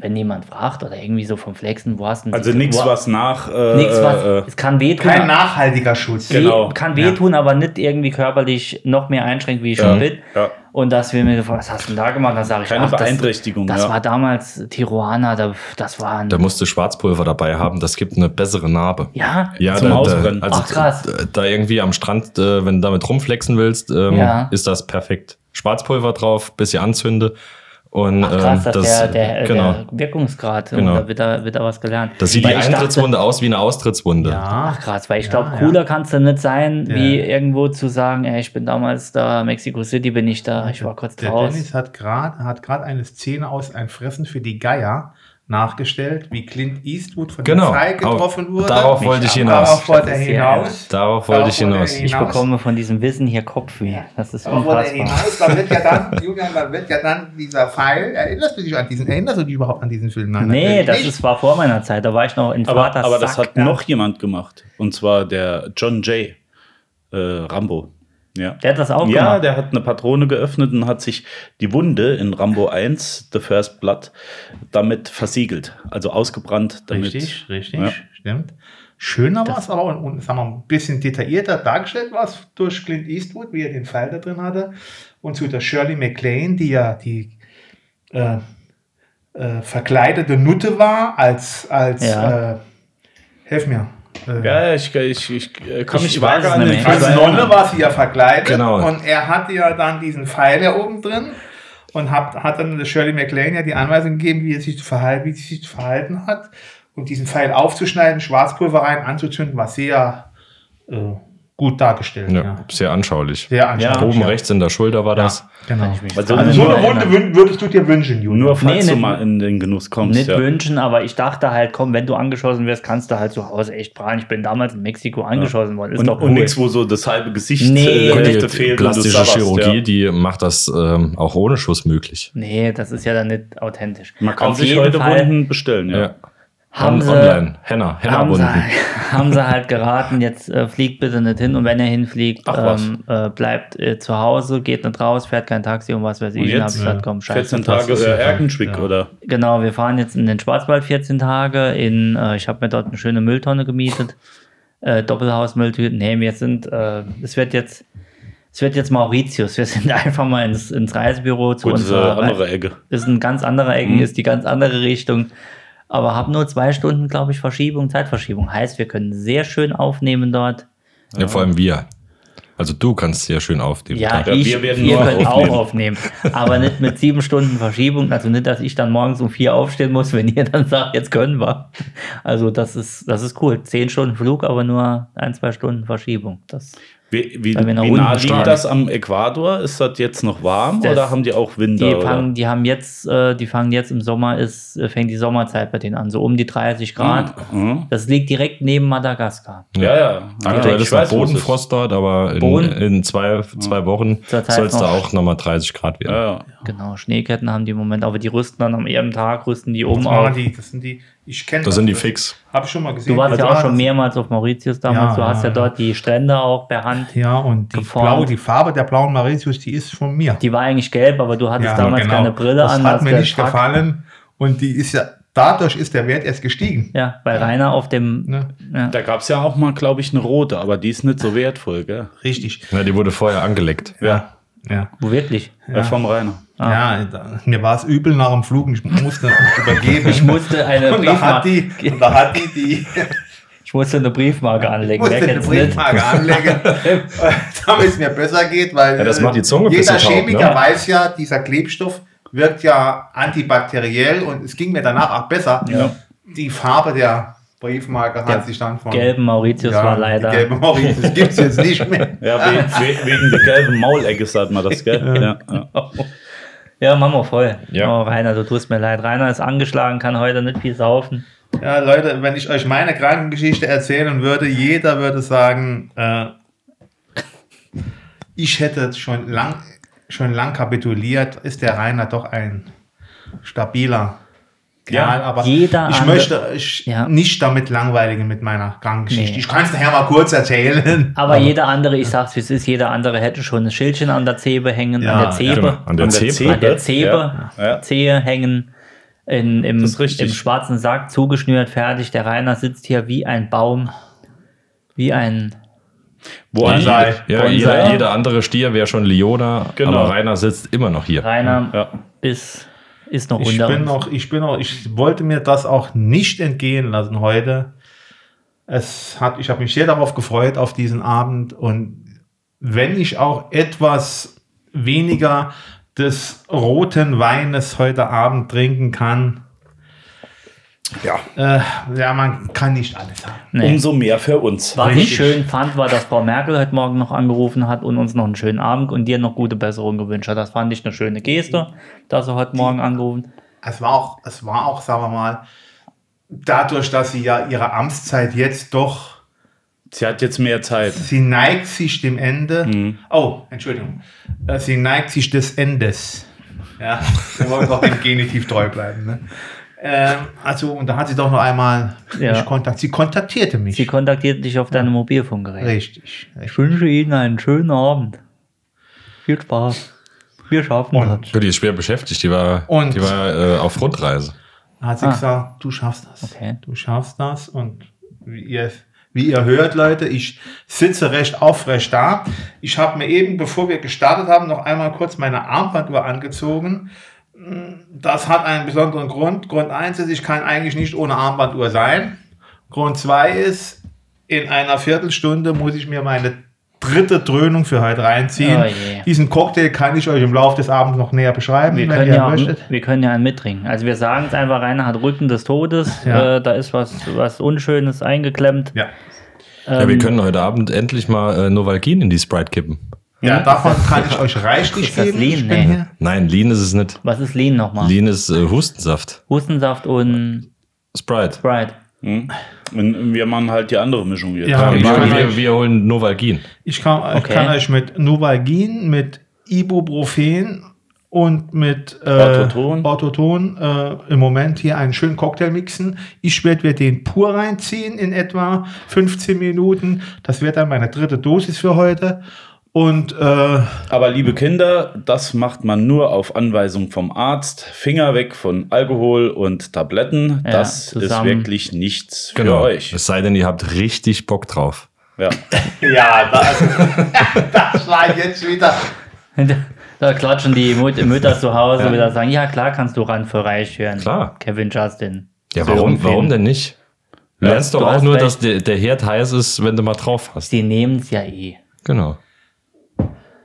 wenn jemand fragt oder irgendwie so vom Flexen, wo hast du denn Also nichts, was nach. Äh, Nichts, was. äh, es kann wehtun. Kein nachhaltiger Schutz. weh- Genau. Kann wehtun, aber nicht irgendwie körperlich noch mehr einschränkt, wie ich schon bin. ja. Und dass wir mir gefragt, was hast du denn da gemacht? Da sage ich, Keine ach, das, Beeinträchtigung, Das ja. war damals Tijuana, da, das war ein. Da musst du Schwarzpulver dabei haben, das gibt eine bessere Narbe. ja, Ja, Zum da, Ausbrennen. also Ach, krass. Da, irgendwie am Strand, äh, wenn du damit rumflexen willst, ähm, Ja. ist das perfekt. Schwarzpulver drauf, bisschen anzünde und Ach, krass, ähm, dass das, der, der, genau. der Wirkungsgrad, Genau. da wird da, wird da was gelernt. das sieht Weil die ich dachte- Eintrittswunde aus wie eine Austrittswunde. Ja. Ach krass, weil ich glaube, ja. cooler kannst du nicht sein, Ja. wie irgendwo zu sagen, ey, ich bin damals da, Mexico City bin ich da, ich war kurz Der draußen. Dennis hat gerade hat grad eine Szene aus Ein Fressen für die Geier nachgestellt, wie Clint Eastwood von Genau. dem Pfeil getroffen Auf- wurde. darauf wollte ich hinaus. Darauf wollte er ja hinaus. Darauf wollte ich hinaus. Ich bekomme von diesem Wissen hier Kopfweh. Das ist Darauf wollte er unfassbar. hinaus. Dann wird ja dann, Julian, dann wird ja dann dieser Pfeil, erinnerst du dich an diesen, erinnerst du dich überhaupt an diesen Film? Nein, Nee, das ist, war vor meiner Zeit. Da war ich noch in aber, Vaters aber das Sack. hat noch jemand gemacht. Und zwar der John Jay. Äh, Rambo. Ja. Der hat das auch Ja, gemacht. der hat eine Patrone geöffnet und hat sich die Wunde in Rambo 1, The First Blood, damit versiegelt. Also ausgebrannt. Damit, Richtig, richtig, Ja. stimmt. Schöner war es aber und, und sagen wir, mal, ein bisschen detaillierter dargestellt war es durch Clint Eastwood, wie er den Pfeil da drin hatte. Und zu der Shirley MacLaine, die ja die äh, äh, verkleidete Nutte war, als, als Ja. äh, helf mir. Äh, Ja, ich, ich, ich äh, kann Ich an den nicht mehr. Als. Nonne war sie ja verkleidet Genau. und er hatte ja dann diesen Pfeil ja oben drin und hat, hat dann der Shirley MacLaine ja die Anweisung gegeben, wie, er sich zu verhalten, wie sie sich zu verhalten hat und diesen Pfeil aufzuschneiden, Schwarzpulver rein anzuzünden, war sehr äh, gut dargestellt. Ja, Ja. Sehr anschaulich. Sehr anschaulich. Oben ja. rechts in der Schulter war das. Genau. Also Also so nur, eine Wunde wün- würdest du dir wünschen, Julian. nur falls Nee, du nicht- mal in den Genuss kommst. Nicht Ja. wünschen, aber ich dachte halt, komm, wenn du angeschossen wirst, kannst du halt zu Hause echt prahlen. Ich bin damals in Mexiko angeschossen worden. Ist Und, doch und cool. nichts, wo so das halbe Gesicht Nee. äh, Und die fehlt. und plastische Chirurgie, ja. die macht das ähm, auch ohne Schuss möglich. Nee, das ist ja dann nicht authentisch. Man kann Auf sich heute Fall Wunden bestellen. Ja. Haben sie, Online. Henna. haben, sie, Henna-Wunden. haben sie halt geraten, jetzt äh, fliegt bitte nicht hin und wenn er hinfliegt, ähm, äh, bleibt äh, zu Hause, geht nicht raus, fährt kein Taxi und was weiß ich. Und jetzt? ich gesagt, komm, scheiße. 14 Tage ist ja- Erkenschwick, ja. oder? Genau, wir fahren jetzt in den Schwarzwald 14 Tage. In, äh, ich habe mir dort eine schöne Mülltonne gemietet. Äh, Doppelhausmülltüten. Nee, wir sind, äh, es wird jetzt, es wird jetzt Mauritius. Wir sind einfach mal ins, ins Reisebüro zu Gut, uns. diese andere Ecke. Ist ein ganz anderer Ecken, Mhm. ist die ganz andere Richtung. Aber habe nur zwei Stunden, glaube ich, Verschiebung, Zeitverschiebung. Heißt, wir können sehr schön aufnehmen dort. Ja, vor allem wir. Also du kannst sehr schön aufnehmen. Ja, Ja, ich, wir werden nur könnt aufnehmen. auch aufnehmen. Aber nicht mit sieben Stunden Verschiebung. Also nicht, dass ich dann morgens um vier aufstehen muss, wenn ihr dann sagt, jetzt können wir. Also das ist, das ist cool. Zehn Stunden Flug, aber nur ein, zwei Stunden Verschiebung. Das, Wie, wie, wie nah liegt das am Äquator? Ist das jetzt noch warm Das- oder haben die auch Winter? die, fangen, die haben jetzt, äh, die fangen jetzt im Sommer, ist, äh, fängt die Sommerzeit bei denen an, so um die 30 Grad. Mhm. Das liegt direkt neben Madagaskar. Ja, ja. Aktuell ja, ist noch Bodenfrost dort, aber in, Boden- in zwei, zwei Wochen Zur Zeit soll es da noch- auch nochmal 30 Grad werden. Ja, ja. Genau, Schneeketten haben die im Moment, aber die rüsten dann am ihrem Tag, rüsten die um Das, die, das sind die Ich kenne Da sind die fix. Habe ich schon mal gesehen. Du warst ja auch schon das- mehrmals auf Mauritius damals. Ja, du hast ja ja, dort die Strände auch per Hand. Ja, und die, blaue, die Farbe der blauen Mauritius, die ist von mir. Die war eigentlich gelb, aber du hattest Ja, damals genau. keine Brille das an. hat hast mir nicht fuck. gefallen. Und die ist ja, dadurch ist der Wert erst gestiegen. Ja, weil Rainer auf dem. Ne? Ja. Da gab es ja auch mal, glaube ich, eine rote, aber die ist nicht so wertvoll, gell? Richtig. Ja, die wurde vorher angeleckt. Ja. Ja. Wo wirklich? ja. Vom Rainer. Ja, da, mir war es übel nach dem Flug. Ich musste übergeben. Ich musste eine und da hat Briefmarke, die, und da hat die, die ich musste eine Briefmarke anlegen. musste Wer eine kennt's nicht? Briefmarke anlegen, damit es mir besser geht, weil Ja, das äh, macht die Zunge ein jeder taub, Chemiker ne? weiß ja, dieser Klebstoff wirkt ja antibakteriell und es ging mir danach auch besser. Ja. Die Farbe der Briefmarke Der hat sich dann von Gelben Mauritius Ja, war leider. gelbe Mauritius gibt es jetzt nicht mehr. Ja, we we wegen der gelben Maulecke sagt man das, gell? Ja. Ja. Ja, machen wir voll. Ja. Oh, Rainer, du tust mir leid. Rainer ist angeschlagen, kann heute nicht viel saufen. Ja, Leute, wenn ich euch meine Krankengeschichte erzählen würde, jeder würde sagen, äh, ich hätte schon lang, schon lang kapituliert, ist der Rainer doch ein stabiler Kerl, aber jeder ich andere- möchte euch Ja. nicht damit langweiligen mit meiner Krankengeschichte. Nee. Ich kann es nachher mal kurz erzählen. Aber jeder andere, ich sag's wie es ist, jeder andere hätte schon ein Schildchen an der Zebe hängen, Ja, an der Zebe, Genau. An der An der Zebe. An der Zebe, Ja. Ja. Zehe hängen, in, im, im schwarzen Sack zugeschnürt, fertig. Der Rainer sitzt hier wie ein Baum, wie ein Bonsai. Ja, Bonsai. jeder, jeder andere Stier wäre schon Leona, Genau. aber Rainer sitzt immer noch hier. Rainer Ja. ist, ist noch Ich bin uns. noch, ich bin noch, ich wollte mir das auch nicht entgehen lassen heute. Es hat, ich habe mich sehr darauf gefreut auf diesen Abend und wenn ich auch etwas weniger des roten Weines heute Abend trinken kann, ja. äh, ja, man kann nicht alles haben. Nee. Umso mehr für uns. Was ich Richtig. schön fand, war, dass Frau Merkel heute Morgen noch angerufen hat und uns noch einen schönen Abend und dir noch gute Besserung gewünscht hat. Das fand ich eine schöne Geste, dass sie heute Morgen angerufen Es war auch, es war auch, sagen wir mal, dadurch, dass sie ja ihre Amtszeit jetzt doch Sie hat jetzt mehr Zeit. Sie neigt sich dem Ende. Oh, Entschuldigung. Äh, Sie neigt sich des Endes. Ja, wir wollen doch dem Genitiv treu bleiben. Ne? Ähm, also, und da hat sie doch noch einmal Ja. mich kontakt Sie kontaktierte mich. Sie kontaktiert dich auf deinem Mobilfunkgerät. Richtig. Ich wünsche Ihnen einen schönen Abend. Viel Spaß. Wir schaffen Und- das. Die ist schwer beschäftigt, die war, Und- die war äh, auf Rundreise. Da hat sie Ah. gesagt, du schaffst das. Okay. Du schaffst das. Und wie ihr, wie ihr hört, Leute, ich sitze recht aufrecht da. Ich habe mir eben, bevor wir gestartet haben, noch einmal kurz meine Armbanduhr angezogen. Das hat einen besonderen Grund. Grund 1 ist, ich kann eigentlich nicht ohne Armbanduhr sein. Grund 2 ist, in einer Viertelstunde muss ich mir meine dritte Dröhnung für heute reinziehen. Oh je. Diesen Cocktail kann ich euch im Laufe des Abends noch näher beschreiben, Wir wenn können, ihr ja, möchtet. wir können ja einen mittrinken. Also wir sagen es einfach, Rainer hat Rücken des Todes. Ja. Äh, da ist was, was Unschönes eingeklemmt. Ja. ja, Ähm, wir können heute Abend endlich mal äh, Novalgin in die Sprite kippen. Ja, davon kann ich euch reichlich Ist das geben. Lean? Ich bin Nee. hier. Nein, Lean ist es nicht. Was ist Lean nochmal? Lean ist äh, Hustensaft. Hustensaft und Sprite. Sprite. Hm? Und wir machen halt die andere Mischung jetzt. Ja, Ja, ich wir, kann wir, euch- wir holen Novalgin. Ich kann, ich Okay. kann euch mit Novalgin, mit Ibuprofen und mit äh, Orthoton. Orthoton, äh, im Moment hier einen schönen Cocktail mixen. Ich werde mir den pur reinziehen in etwa 15 Minuten. Das wird dann meine dritte Dosis für heute. Und äh, Aber liebe Kinder, das macht man nur auf Anweisung vom Arzt. Finger weg von Alkohol und Tabletten. Ja, das zusammen. ist wirklich nichts für Genau. euch. Es sei denn, ihr habt richtig Bock drauf. Ja. ja, das, das war jetzt wieder. Da klatschen die Mut Mütter zu Hause Ja. wieder sagen, ja klar kannst du ran für Reich hören. Klar. Kevin Justin. Ja, So warum, warum denn nicht? Du Ja, lernst du doch auch nur, recht. dass der, der Herd heiß ist, wenn du mal drauf hast. Sie nehmen es ja eh. Genau.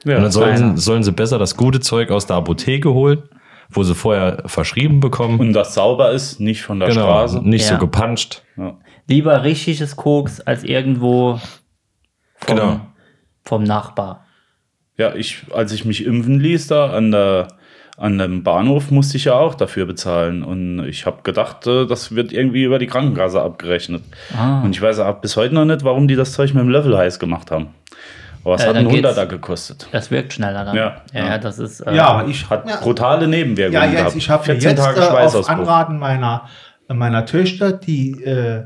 Ja. Und dann sollen, sollen sie besser das gute Zeug aus der Apotheke holen, wo sie vorher verschrieben bekommen. Und das sauber ist, nicht von der genau, Straße. nicht Ja. so gepanscht. Ja. Lieber richtiges Koks als irgendwo vom, Genau. vom Nachbar. Ja, ich, als ich mich impfen ließ da an der an dem Bahnhof musste ich ja auch dafür bezahlen und ich habe gedacht, äh, das wird irgendwie über die Krankenkasse abgerechnet. Ah. Und ich weiß auch bis heute noch nicht, warum die das Zeug mit dem Level heiß gemacht haben. Aber es Äh, hat einen. 100er gekostet. Das wirkt schneller dann. Ja. ja, ja das ist. Äh, Ja, aber ich Hat ja, brutale ja, Nebenwirkungen jetzt, gehabt. ich habe mir 14 jetzt Tage äh, auf Schweißausbruch. Anraten meiner meiner Töchter die äh,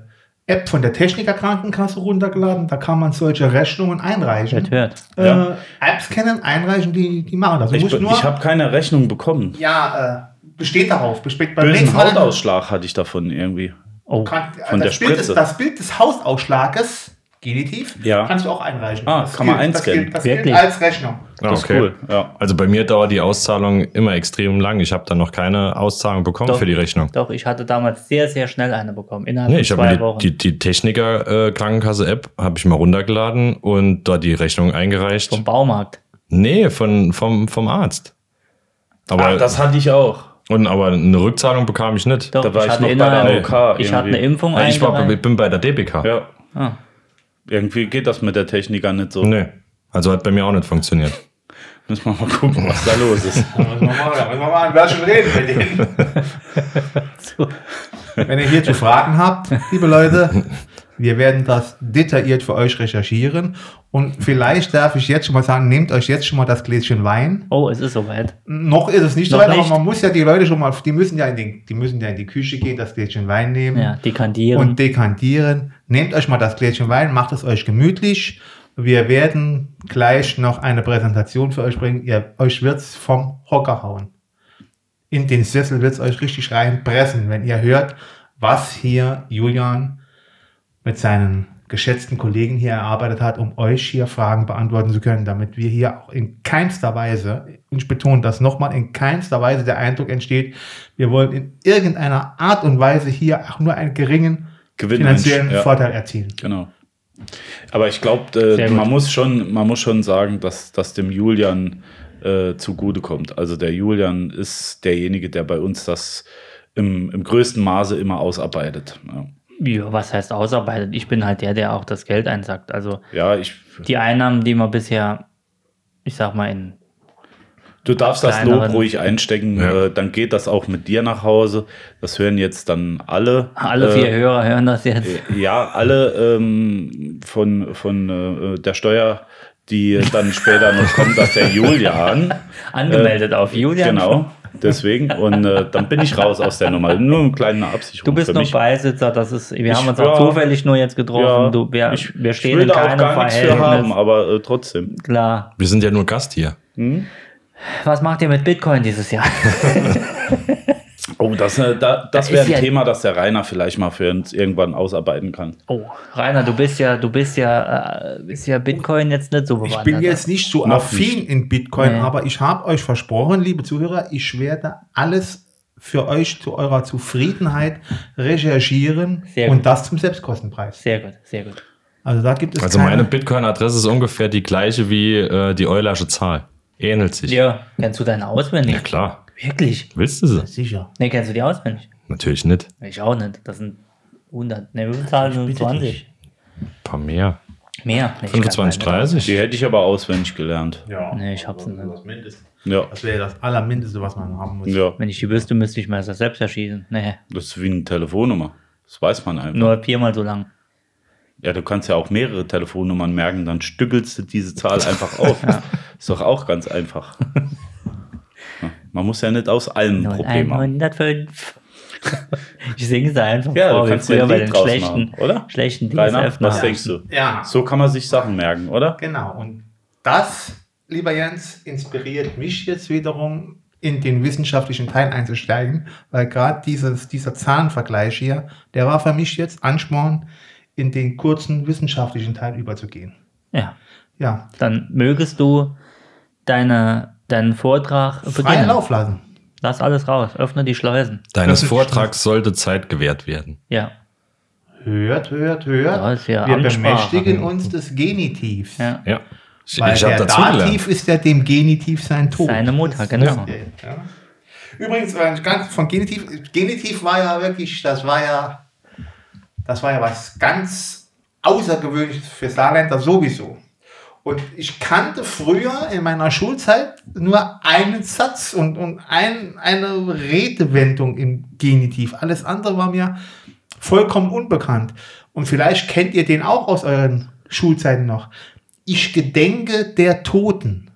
App von der Techniker Krankenkasse runtergeladen. Da kann man solche Rechnungen einreichen. Hört, hört. Äh, Ja. Apps kennen, einreichen, die, die machen das. Du Ich, ich habe keine Rechnung bekommen. ja, äh, besteht darauf. Besteht beim Bösen Hautausschlag hatte ich davon irgendwie. Oh, Kann, Von das, der Bild Spritze. des, das Bild des Hausausschlages, Genitiv, Ja. kannst du auch einreichen. Ah, das kann man gilt, das einscannen. gilt, das Wirklich? gilt als Rechnung. Ah, Das ist cool. Ja. Also bei mir dauert die Auszahlung immer extrem lang. Ich habe da noch keine Auszahlung bekommen Doch. für die Rechnung. Doch, ich hatte damals sehr, sehr schnell eine bekommen. Innerhalb Nee, von ich habe zwei Wochen. die, die, Techniker-Krankenkasse-App habe ich mal runtergeladen und dort die Rechnung eingereicht. vom Baumarkt. Nee, von, vom, vom Arzt. Aber, Ah, das hatte ich auch. und, aber eine Rückzahlung bekam ich nicht. Doch, Da war ich hatte noch bei der AOK Ich hatte eine. Impfung Ja, ich, war, ich bin bei der DBK. Ja. Ah. Irgendwie geht das mit der Techniker nicht so. Nee. Also hat bei mir auch nicht funktioniert. Müssen wir mal gucken, was da los ist. Da müssen wir mal, da müssen wir mal über schon reden mit denen. Wenn ihr hierzu Fragen habt, liebe Leute, wir werden das detailliert für euch recherchieren. Und vielleicht darf ich jetzt schon mal sagen, nehmt euch jetzt schon mal das Gläschen Wein. Oh, es ist soweit. Noch ist es nicht so Noch weit, aber man muss ja die Leute schon mal, die müssen ja in die, die müssen ja in die Küche gehen, das Gläschen Wein nehmen Ja, dekantieren. und dekantieren. Nehmt euch mal das Gläschen Wein, macht es euch gemütlich. Wir werden gleich noch eine Präsentation für euch bringen. Ihr, euch wird's vom Hocker hauen. In den Sessel wird's euch richtig reinpressen, wenn ihr hört, was hier Julian mit seinen geschätzten Kollegen hier erarbeitet hat, um euch hier Fragen beantworten zu können, damit wir hier auch in keinster Weise, und ich betone das nochmal, in keinster Weise der Eindruck entsteht, wir wollen in irgendeiner Art und Weise hier auch nur einen geringen Gewinn finanziellen ja. Vorteil erzielen. Genau. Aber ich glaube, äh, man, muss schon, man muss schon sagen, dass das dem Julian äh, zugutekommt. Also der Julian ist derjenige, der bei uns das im, im größten Maße immer ausarbeitet. Ja, Ja, was heißt ausarbeitet? Ich bin halt der, der auch das Geld einsackt. Also ja ich, die Einnahmen, die man bisher, ich sag mal, in du darfst das Lob ruhig einstecken, Ja. äh, dann geht das auch mit dir nach Hause. Das hören jetzt dann alle. alle vier äh, Hörer hören das jetzt. Ja, alle ähm, von, von äh, der Steuer, die dann später noch kommt, dass der Julian. Angemeldet auf Julian. Genau, deswegen. Und äh, dann bin ich raus aus der Nummer. Nur eine kleine Absicherung Du bist für nur mich. Beisitzer, das ist, wir Ich- haben uns ja. auch zufällig nur jetzt getroffen. Ja, du, wir, ich, wir ich stehen will in da auch keinem gar nichts für haben, Verhältnis. aber äh, trotzdem. Klar. Wir sind ja nur Gast hier. Was macht ihr mit Bitcoin dieses Jahr? Oh, das, äh, da, das Da wäre ein ja- Thema, das der Rainer vielleicht mal für uns irgendwann ausarbeiten kann. Oh, Rainer, du bist ja, du bist ja, äh, bist ja Bitcoin jetzt nicht so Ich bewandert. bin jetzt nicht so Noch affin in Bitcoin, Nee. aber ich habe euch versprochen, liebe Zuhörer, ich werde alles für euch zu eurer Zufriedenheit recherchieren Sehr und gut. das zum Selbstkostenpreis. Sehr gut, sehr gut. Also da gibt es Also meine Bitcoin-Adresse ist ungefähr die gleiche wie äh, die Eulersche Zahl. Ähnelt sich. Ja, kennst du deine auswendig? Ja, klar. Wirklich? Willst du sie? sicher. Ne, kennst du die auswendig? Natürlich nicht. Ich auch nicht. Das sind 100, ne, wie viele Zahlen sind bitte 20? Ein paar mehr. Mehr. Nee, ich 25, kann meine nicht 30. Die hätte ich aber auswendig gelernt. Ja. Nee, ich hab's nicht. Das, Mindeste. Ja, das wäre das Allermindeste, was man haben muss. ja. Wenn ich die wüsste, müsste ich mir das selbst erschießen. Nee, Das ist wie eine Telefonnummer. Das weiß man einfach. nur viermal so lang. Ja, du kannst ja auch mehrere Telefonnummern merken, dann stückelst du diese Zahl einfach auf. Ist doch auch ganz einfach. Man muss ja nicht aus allem ein Problem haben. 105. Ich singe es einfach Ja, vor, du kannst ja früher ein bei den schlechten, machen, oder? schlechten Rainer, was denkst du? Ja. So kann man sich Sachen merken, oder? Genau. Und das, lieber Jens, inspiriert mich jetzt wiederum in den wissenschaftlichen Teil einzusteigen, weil gerade dieser Zahlenvergleich hier, der war für mich jetzt Ansporn, in den kurzen wissenschaftlichen Teil überzugehen. Ja, Ja, dann mögest du deine, deinen Vortrag freien beginnen. Lauf lassen. Lass alles raus, öffne die Schleusen. Deines Vortrags sollte Zeit gewährt werden. Ja, Hört, hört, hört. Da ist ja Wir bemächtigen uns des Genitivs. ja. Ja. Ich, Weil ich der. Dativ ist ja dem Genitiv sein Tod. Seine Mutter, genau. Ja. Übrigens, äh, ganz von Genitiv, Genitiv war ja wirklich, das war ja, das war ja was ganz Außergewöhnliches für Saarländer sowieso. Und ich kannte früher in meiner Schulzeit nur einen Satz und, und ein, eine Redewendung im Genitiv. Alles andere war mir vollkommen unbekannt. Und vielleicht kennt ihr den auch aus euren Schulzeiten noch. Ich gedenke der Toten.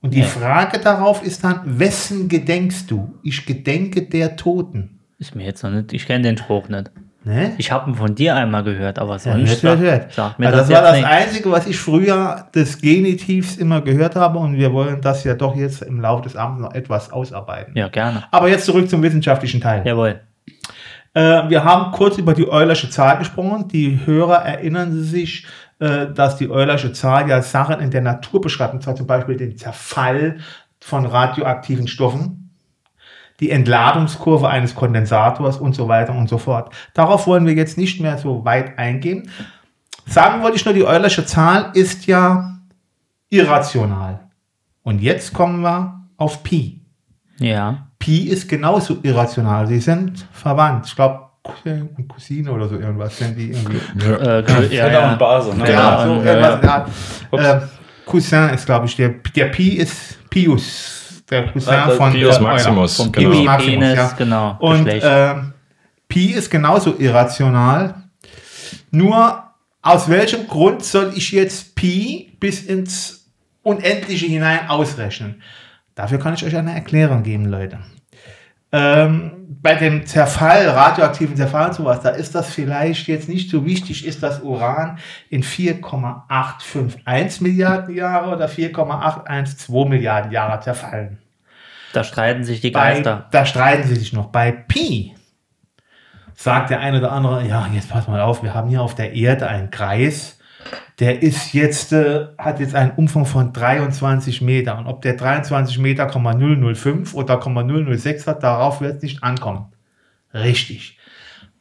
Und die Ja. Frage darauf ist dann, wessen gedenkst du? Ich gedenke der Toten. Ist mir jetzt noch nicht, ich kenne den Spruch nicht. Ne? Ich habe ihn von dir einmal gehört, aber Ja, sonst hört, hört, hört. sagt mir also das, das, war das nicht. Einzige, was ich früher des Genitivs immer gehört habe und wir wollen das ja doch jetzt im Laufe des Abends noch etwas ausarbeiten. Ja, gerne. Aber jetzt zurück zum wissenschaftlichen Teil. Jawohl. Äh, wir haben kurz über die Eulersche Zahl gesprochen. Die Hörer erinnern sich, äh, dass die Eulersche Zahl ja Sachen in der Natur beschreibt, und zwar zum Beispiel den Zerfall von radioaktiven Stoffen, die Entladungskurve eines Kondensators und so weiter und so fort. Darauf wollen wir jetzt nicht mehr so weit eingehen. Sagen wollte ich nur, die Eulersche Zahl ist ja irrational. Und jetzt kommen wir auf Pi. Ja. Pi ist genauso irrational. Sie sind verwandt. Ich glaube, Cousin und Cousine oder so irgendwas sind die irgendwie. Äh, ja, Vetter ja. und Base, ne? Ja, so und, irgendwas. in der Art. Ups. Äh, Cousin ist, glaube ich, der, der Pi ist Pius. Der Cousin Ah, der von Pius. Maximus, Von genau. Pius Pi, Maximus, Penis, ja. genau. Und ähm, Pi ist genauso irrational. Nur aus welchem Grund soll ich jetzt Pi bis ins Unendliche hinein ausrechnen? Dafür kann ich euch eine Erklärung geben, Leute. Ähm, bei dem Zerfall, radioaktiven Zerfall und sowas, da ist das vielleicht jetzt nicht so wichtig, ist das Uran in 4,851 Milliarden Jahre oder 4,812 Milliarden Jahre zerfallen. Da streiten sich die Bei, Geister. da streiten sie sich noch. Bei Pi sagt der eine oder andere, ja, jetzt pass mal auf, wir haben hier auf der Erde einen Kreis, der ist jetzt, äh, hat jetzt einen Umfang von 23 Meter. Und ob der 23 Meter, 005 oder 006 hat, darauf wird es nicht ankommen. Richtig.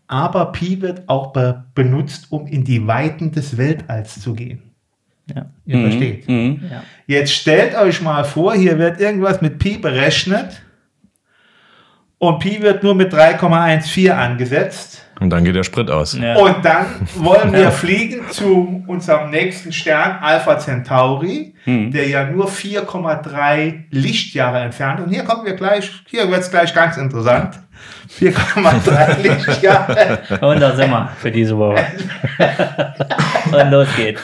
Aber Pi wird auch be benutzt, um in die Weiten des Weltalls zu gehen. Ja. Ihr versteht. Mhm. Ja. Jetzt stellt euch mal vor, hier wird irgendwas mit Pi berechnet und Pi wird nur mit 3,14 angesetzt. Und dann geht der Sprit aus. Ja. Und dann wollen wir fliegen zu unserem nächsten Stern, Alpha Centauri, der ja nur 4,3 Lichtjahre entfernt ist. Und hier kommen wir gleich, hier wird es gleich ganz interessant. 4,3 Lichtjahre. Und da sind wir für diese Woche. und los geht's.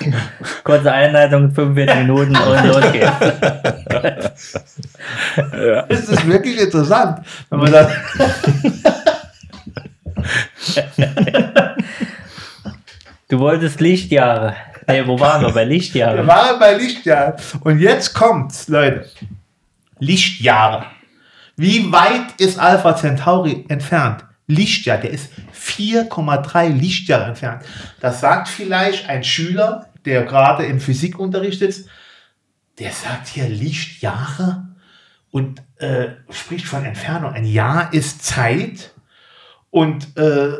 Kurze Einleitung, 45 Minuten und los geht's. Das ist wirklich interessant, wenn man das. Du wolltest Lichtjahre. Nee, wo waren wir? Bei Wir Lichtjahre. waren bei Lichtjahren. Und jetzt kommt's, Leute. Lichtjahre. Wie weit ist Alpha Centauri entfernt? Lichtjahr, der ist 4,3 Lichtjahre entfernt. Das sagt vielleicht ein Schüler, der gerade im Physikunterricht sitzt, der sagt hier Lichtjahre und äh, spricht von Entfernung. Ein Jahr ist Zeit und äh,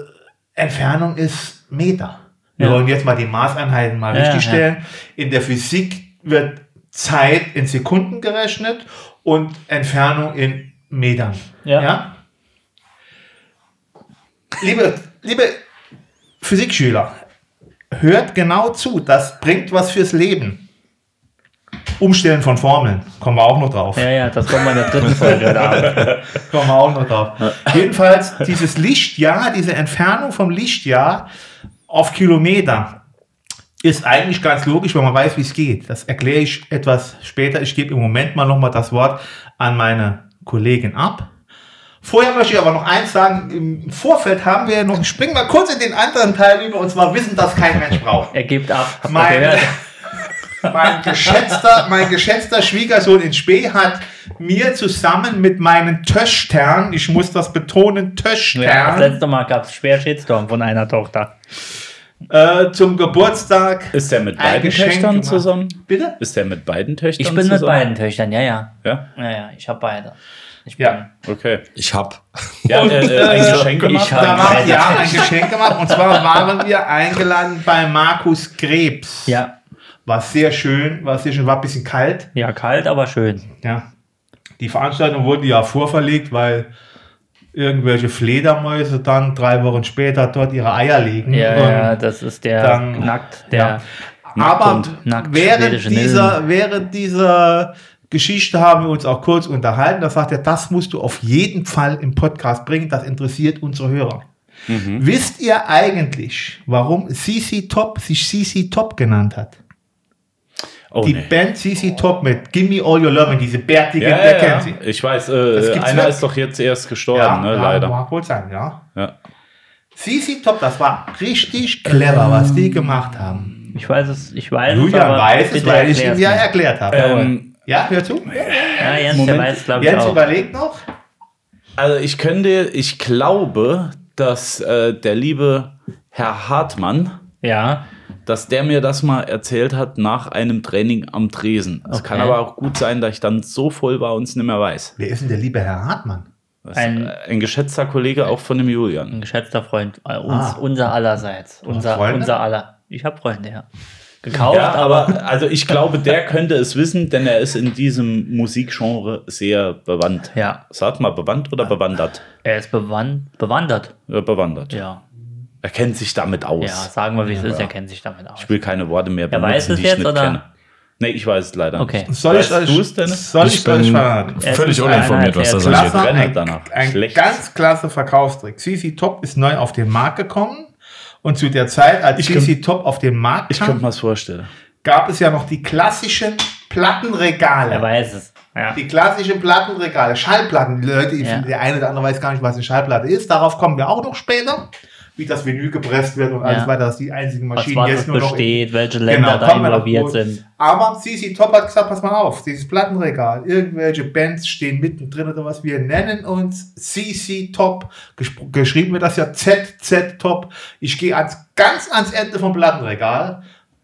Entfernung ist Meter. Wir Ja. wollen jetzt mal die Maßeinheiten mal Ja, richtig ja. stellen. In der Physik wird Zeit in Sekunden gerechnet und Entfernung in Metern. Ja. Liebe, liebe Physikschüler, hört genau zu, das bringt was fürs Leben. Umstellen von Formeln, kommen wir auch noch drauf. Ja, ja, das kommt mal in der dritten Folge. Kommen wir auch noch drauf. Jedenfalls, dieses Lichtjahr, diese Entfernung vom Lichtjahr auf Kilometer ist eigentlich ganz logisch, wenn man weiß, wie es geht. Das erkläre ich etwas später. Ich gebe im Moment mal nochmal das Wort an meine Kollegin ab. Vorher möchte ich aber noch eins sagen. Im Vorfeld haben wir noch, springen wir kurz in den anderen Teil über, und zwar Wissen, das kein Mensch braucht. Er gibt ab. Mein, mein, geschätzter, mein geschätzter Schwiegersohn in Spee hat mir zusammen mit meinen Töchtern, ich muss das betonen, Ja, das Töchtern, letzte Mal gab es schwer Shitstorm von einer Tochter. Äh, zum Geburtstag. Ist der mit beiden Töchtern gemacht. zusammen? Bitte? Ist der mit beiden Töchtern Ich bin zusammen? mit beiden Töchtern, ja, ja. Ja, Ja, ja, ich habe beide. Ich bin, Ja. okay. Ich hab. Ja, Und, äh, äh, ein äh, Geschenk ich gemacht? hab- Da war, beide ja, ein Geschenk gemacht. Und zwar waren wir eingeladen bei Markus Krebs. Ja, War sehr schön, war sehr schön, war ein bisschen kalt. ja, kalt, aber schön. Ja. Die Veranstaltung wurde ja vorverlegt, weil irgendwelche Fledermäuse dann drei Wochen später dort ihre Eier legen. Ja, Und ja, das ist der dann- nackt, der. Aber und nackt während dieser, während dieser Geschichte haben wir uns auch kurz unterhalten. Da sagt er, das musst du auf jeden Fall im Podcast bringen. Das interessiert unsere Hörer. Wisst ihr eigentlich, warum CC Top sich CC Top genannt hat? Oh, die nee. Band CC Top mit Gimme All Your Love, diese bärtige, Ja, wer ja, kennt ja. sie? Ich weiß, äh, einer wirklich. ist doch jetzt erst gestorben, ne, ja, leider. Mag wohl sein, ja. Ja. CC Top, das war richtig clever, was die gemacht haben. Ich weiß es, ich weiß es, Julian weiß es, weil ich ihm ja erklärt habe. Ähm, ja, hör zu. Ja, Jens, Moment. der weiß, glaube ich, Jens auch. überlegt noch. Also ich könnte, ich glaube, dass äh, der liebe Herr Hartmann, Ja, dass der mir das mal erzählt hat nach einem Training am Tresen. Es Okay. kann aber auch gut sein, dass ich dann so voll war und es nicht mehr weiß. Wer ist denn der liebe Herr Hartmann? Ein- äh, ein geschätzter Kollege auch von dem Julian. ein geschätzter Freund. Äh, uns, Ah. Unser allerseits. Unser, unser aller. Ich habe Freunde, ja. Gekauft, Ja, aber, aber also ich glaube, der könnte es wissen, denn er ist in diesem Musikgenre sehr bewandt. Ja. Sagt mal bewandt oder bewandert? er ist bewan bewandert. Ja, bewandert. Ja. Er kennt sich damit aus. Ja, sagen wir, wie es ist. Er kennt sich damit aus. Ich will keine Worte mehr Er benutzen, weiß es die ich jetzt, nicht oder? kenne. Nee, ich weiß es leider Okay. nicht. Soll ich Weißt euch, Dennis? soll ich, Ich euch verraten? Völlig uninformiert, was das angeht. Ein, danach. ein Schlecht. ganz klasse Verkaufstrick. CC Top ist neu auf den Markt gekommen. Und zu der Zeit, als Ich CC Top auf den Markt Ich könnte kam, mir das vorstellen. gab es ja noch die klassischen Plattenregale. Er weiß es. Ja. Die klassischen Plattenregale, Schallplatten. Die Leute, Ja. der eine oder andere weiß gar nicht, was eine Schallplatte ist. Darauf kommen wir auch noch später. Wie das Vinyl gepresst wird und alles Ja. weiter. Das ist die einzigen Was, Maschinen, was es jetzt nur noch. besteht, welche Länder Genau, da involviert sind. Aber CC Top hat gesagt, pass mal auf, dieses Plattenregal, irgendwelche Bands stehen mittendrin oder was. Wir nennen uns CC Top. Geschrieben wird das ja ZZ Top. Ich gehe ans, ganz ans Ende vom Plattenregal.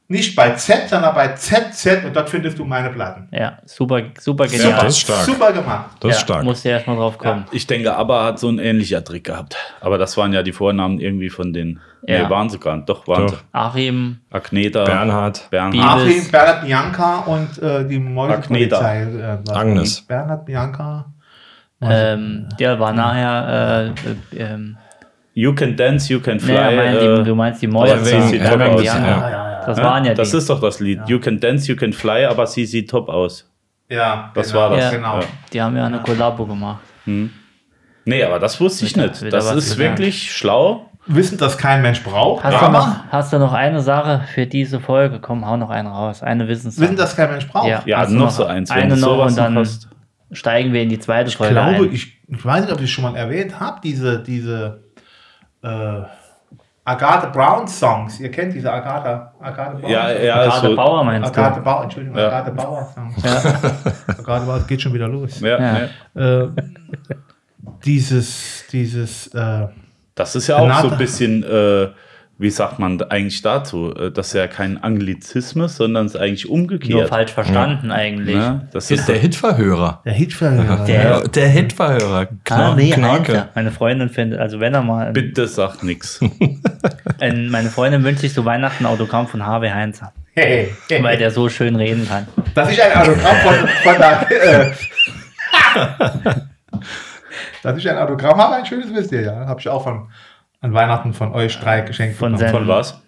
Nicht bei Z, sondern bei ZZ und dort findest du meine Platten. Ja, super, super Ja, genial. das ist stark. Super gemacht. Das ist ja, stark. Musst du erstmal drauf kommen. Ich denke, ABBA hat so ein ähnlicher Trick gehabt. Aber das waren ja die Vornamen irgendwie von den. Ja. Nee, waren sie gar nicht. Doch, waren Doch. sie. Achim, Agneta. Bernhard. Bernhard. Achim, Bernhard Bianca und äh, die Mäusepolizei. Äh, Agnes. Bernhard Bianca. ähm, der war nachher, äh, äh, ähm, You can dance, you can fly. naja, mein, äh, die, du meinst die aber Mäuse. Ja, ja, ja, ja. Das ja? waren ja Das die. ist doch das Lied. You can dance, you can fly, aber sie sieht top aus. Ja, Das genau, war das. Ja. Genau. Ja. Die haben ja eine Kollabo gemacht. Nee, aber das wusste ich Wieder- nicht. wieder Das ist gelernt. wirklich schlau. Wissen, dass kein Mensch braucht. Hast du, noch, hast du noch eine Sache für diese Folge? Komm, hau noch eine raus. Eine Wissenssache. wissen, dass kein Mensch braucht. Ja. Ja, noch noch so eins. eine noch sowas und dann- hast. Steigen wir in die zweite Ich Folge glaube, ein. ich, ich weiß nicht, ob ich es schon mal erwähnt habe, diese, diese äh, Agatha Brown Songs. Ihr kennt diese Agatha, Agatha Brown Ja, Songs? ja, Agathe so. Bauer meinst Agatha du? Bauer, Entschuldigung, Ja. Agatha Bauer Songs. Agatha Bauer, es geht schon wieder los. Ja, Ja. ja. Äh, dieses, dieses, äh, Das ist ja auch so ein bisschen, äh, wie sagt man eigentlich dazu? Äh, Das ist ja kein Anglizismus, sondern es ist eigentlich Nur umgekehrt. falsch verstanden eigentlich. Ne? Das Ist ist der Hitverhörer. der Hitverhörer. Der- Ja, der Hitverhörer. Ah, Knorke. nee. Alter. Meine Freundin findet, also wenn er mal, Bitte sag nix. ein, meine Freundin wünscht sich zu Weihnachten ein Autogramm von Harvey Heinzer, Hey, hey, weil der so schön reden kann. Das ist ein Autogramm von, von der. Äh, dass ich ein Autogramm habe, ein schönes wisst ihr ja. Habe ich auch von, an Weihnachten von euch drei geschenkt Von bekommen. Von was?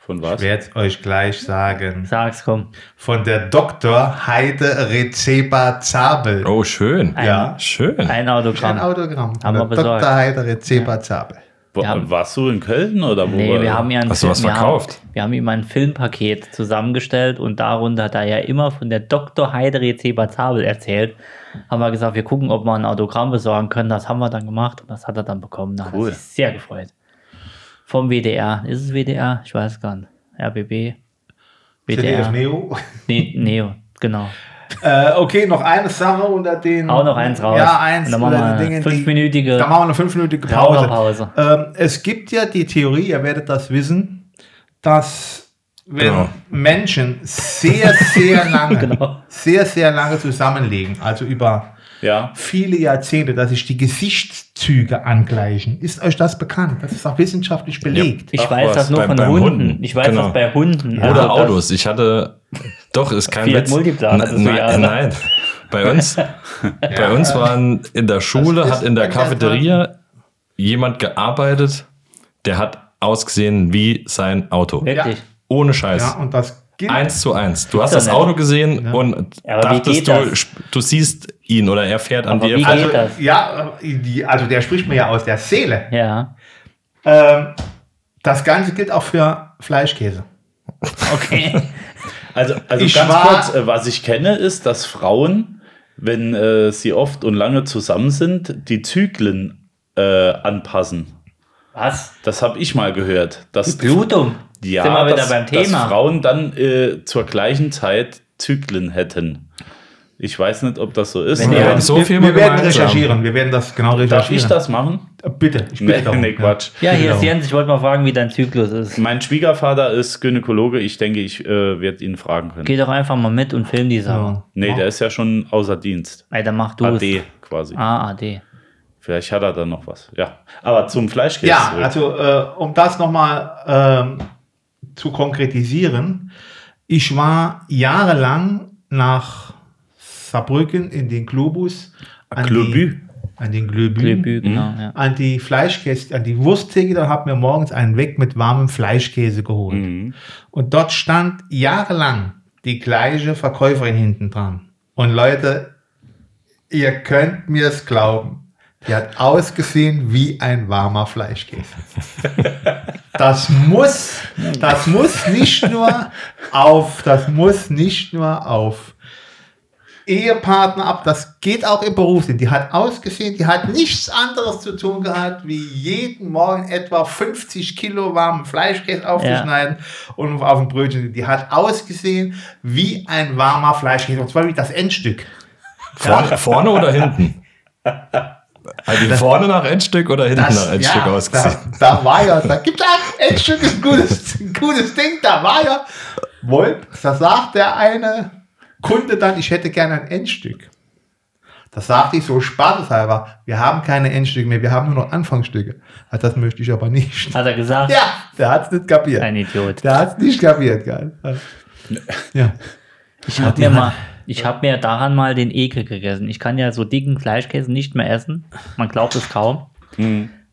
Von was? Ich werde es euch gleich sagen. Sag's, komm. Von der Dr. Heide Rezeba Zabel. Oh, schön. Ein, Ja. Schön. ein Ein Autogramm. Autogramm. Von Haben wir der besorgt. Dr. Heide Rezeba Zabel. Wo, Wir haben- warst du in Köln oder wo? Nee, wir haben ja ein Hast du was wir verkauft? Haben, wir haben ihm ein Filmpaket zusammengestellt und darunter hat er ja immer von der Dr. Heidere Zeba Zabel erzählt. Haben wir gesagt, wir gucken, ob wir ein Autogramm besorgen können. Das haben wir dann gemacht und das hat er dann bekommen. Da Cool. hat sich sehr gefreut. Vom WDR. Ist es WDR? Ich weiß gar nicht. RBB? ZDF WDR. Neo. Nee, Neo, genau. Äh, okay, noch eine Sache unter den. Hau noch eins raus. Ja, eins dann machen unter wir den eine Dingen, fünfminütige Dann machen wir eine fünfminütige Pause. Raucherpause. Ähm, es gibt ja die Theorie, ihr werdet das wissen, dass wenn Genau. Menschen sehr, sehr lange, Genau. sehr, sehr lange zusammenlegen, also über Ja. viele Jahrzehnte, dass sich die Gesichtszüge angleichen. Ist euch das bekannt? Das ist auch wissenschaftlich belegt. Ich Ach weiß was, das nur bei- von Hunden. Hunden. Ich weiß Genau. das bei Hunden. Oder Also Autos. Ich hatte. Doch, ist kein Fiat Witz. Multipla hattest du nein, ja, oder? nein. Bei uns, bei uns waren in der Schule, hat in der Cafeteria jemand gearbeitet, der hat ausgesehen wie sein Auto. Wirklich. Ohne Scheiß. Ja, und das gilt. Eins zu eins. Du hast das nett. Auto gesehen und Ja, aber wie dachtest geht du, du siehst ihn oder er fährt an Aber dir. geht also, das? ja, die, also der spricht mir ja aus der Seele. Ja. Ähm, das Ganze gilt auch für Fleischkäse. Okay. Also, also Ich ganz kurz, äh, was ich kenne, ist, dass Frauen, wenn äh, sie oft und lange zusammen sind, die Zyklen äh, anpassen. Was? Das habe ich mal gehört. Dass, Blutung. Ja, Sind wir wieder dass, beim dass Thema. Frauen dann äh, zur gleichen Zeit Zyklen hätten. Ich weiß nicht, ob das so ist. Wenn Wir so viel wir werden recherchieren. Wir werden das genau recherchieren. Darf ich das machen? Bitte, ich bitte Nee, darum. nee, Quatsch. Ja, hier ist Genau. Jens. Ich wollte mal fragen, wie dein Zyklus ist. Mein Schwiegervater ist Gynäkologe. Ich denke, ich äh, werde ihn fragen können. Geh doch einfach mal mit und film die Sache. Ja. Nee, der ist ja schon außer Dienst. Ey, dann mach du AD es. quasi. Ah, AD. Vielleicht hat er dann noch was. Ja. Aber zum Fleischkäse. Ja, zurück. also äh, um das nochmal ähm, zu konkretisieren. Ich war jahrelang nach Saarbrücken in den Globus. an Globü. die- An den Globü. Glühbü, genau, ja. An die Fleischkäse, an die Wursttheke, da hab mir morgens einen weg mit warmem Fleischkäse geholt. Mhm. Und dort stand jahrelang die gleiche Verkäuferin hinten dran. Und Leute, ihr könnt mir es glauben. Die hat ausgesehen wie ein warmer Fleischkäse. Das muss, das muss nicht nur auf, das muss nicht nur auf Ehepartner ab, das geht auch im Berufsleben. Die hat ausgesehen, die hat nichts anderes zu tun gehabt, wie jeden Morgen etwa 50 Kilo warmen Fleischkäse aufzuschneiden und auf ein Brötchen. Die hat ausgesehen wie ein warmer Fleischkäse. Und zwar wie das Endstück. Vorne, vorne oder hinten? Hat die vorne nach Endstück oder hinten nach Endstück ja, ausgesehen? Da, da war ja, da gibt es Endstück ist ein gutes, ein gutes Ding, da war ja, wollt, da sagt der eine Kunde dann, ich hätte gerne ein Endstück. Das sagte ich so spaßeshalber, wir haben keine Endstücke mehr, wir haben nur noch Anfangsstücke. Das möchte ich aber nicht. Hat er gesagt? Ja, der hat es nicht kapiert. Ein Idiot. Der hat es nicht kapiert, geil. Ja. Ich habe mir mal, ich habe mir daran mal den Ekel gegessen. Ich kann ja so dicken Fleischkäse nicht mehr essen. Man glaubt es kaum.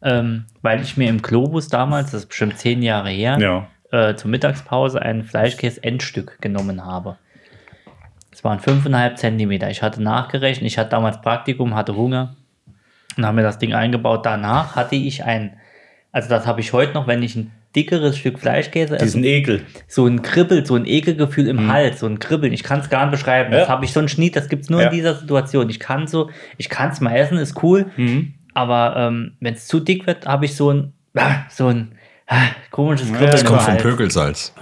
Ähm, weil ich mir im Globus damals, das ist bestimmt zehn Jahre her, Ja. äh, zur Mittagspause ein Fleischkäse-Endstück genommen habe. Es waren 5,5 Zentimeter. Ich hatte nachgerechnet, ich hatte damals Praktikum, hatte Hunger und habe mir das Ding eingebaut. Danach hatte ich ein, also das habe ich heute noch, wenn ich ein dickeres Stück Fleischkäse esse, Diesen Ekel. so ein Kribbel, so ein Ekelgefühl im Hals, so ein Kribbeln. Ich kann es gar nicht beschreiben. Das Mhm. Ja. habe ich so ein Schnitt, das gibt es nur Ja. in dieser Situation. Ich kann so, ich kann es mal essen, ist cool, Mhm. aber ähm, wenn es zu dick wird, habe ich so ein, ah, so ein ah, komisches Kribbeln Das im kommt vom Hals. Pökelsalz.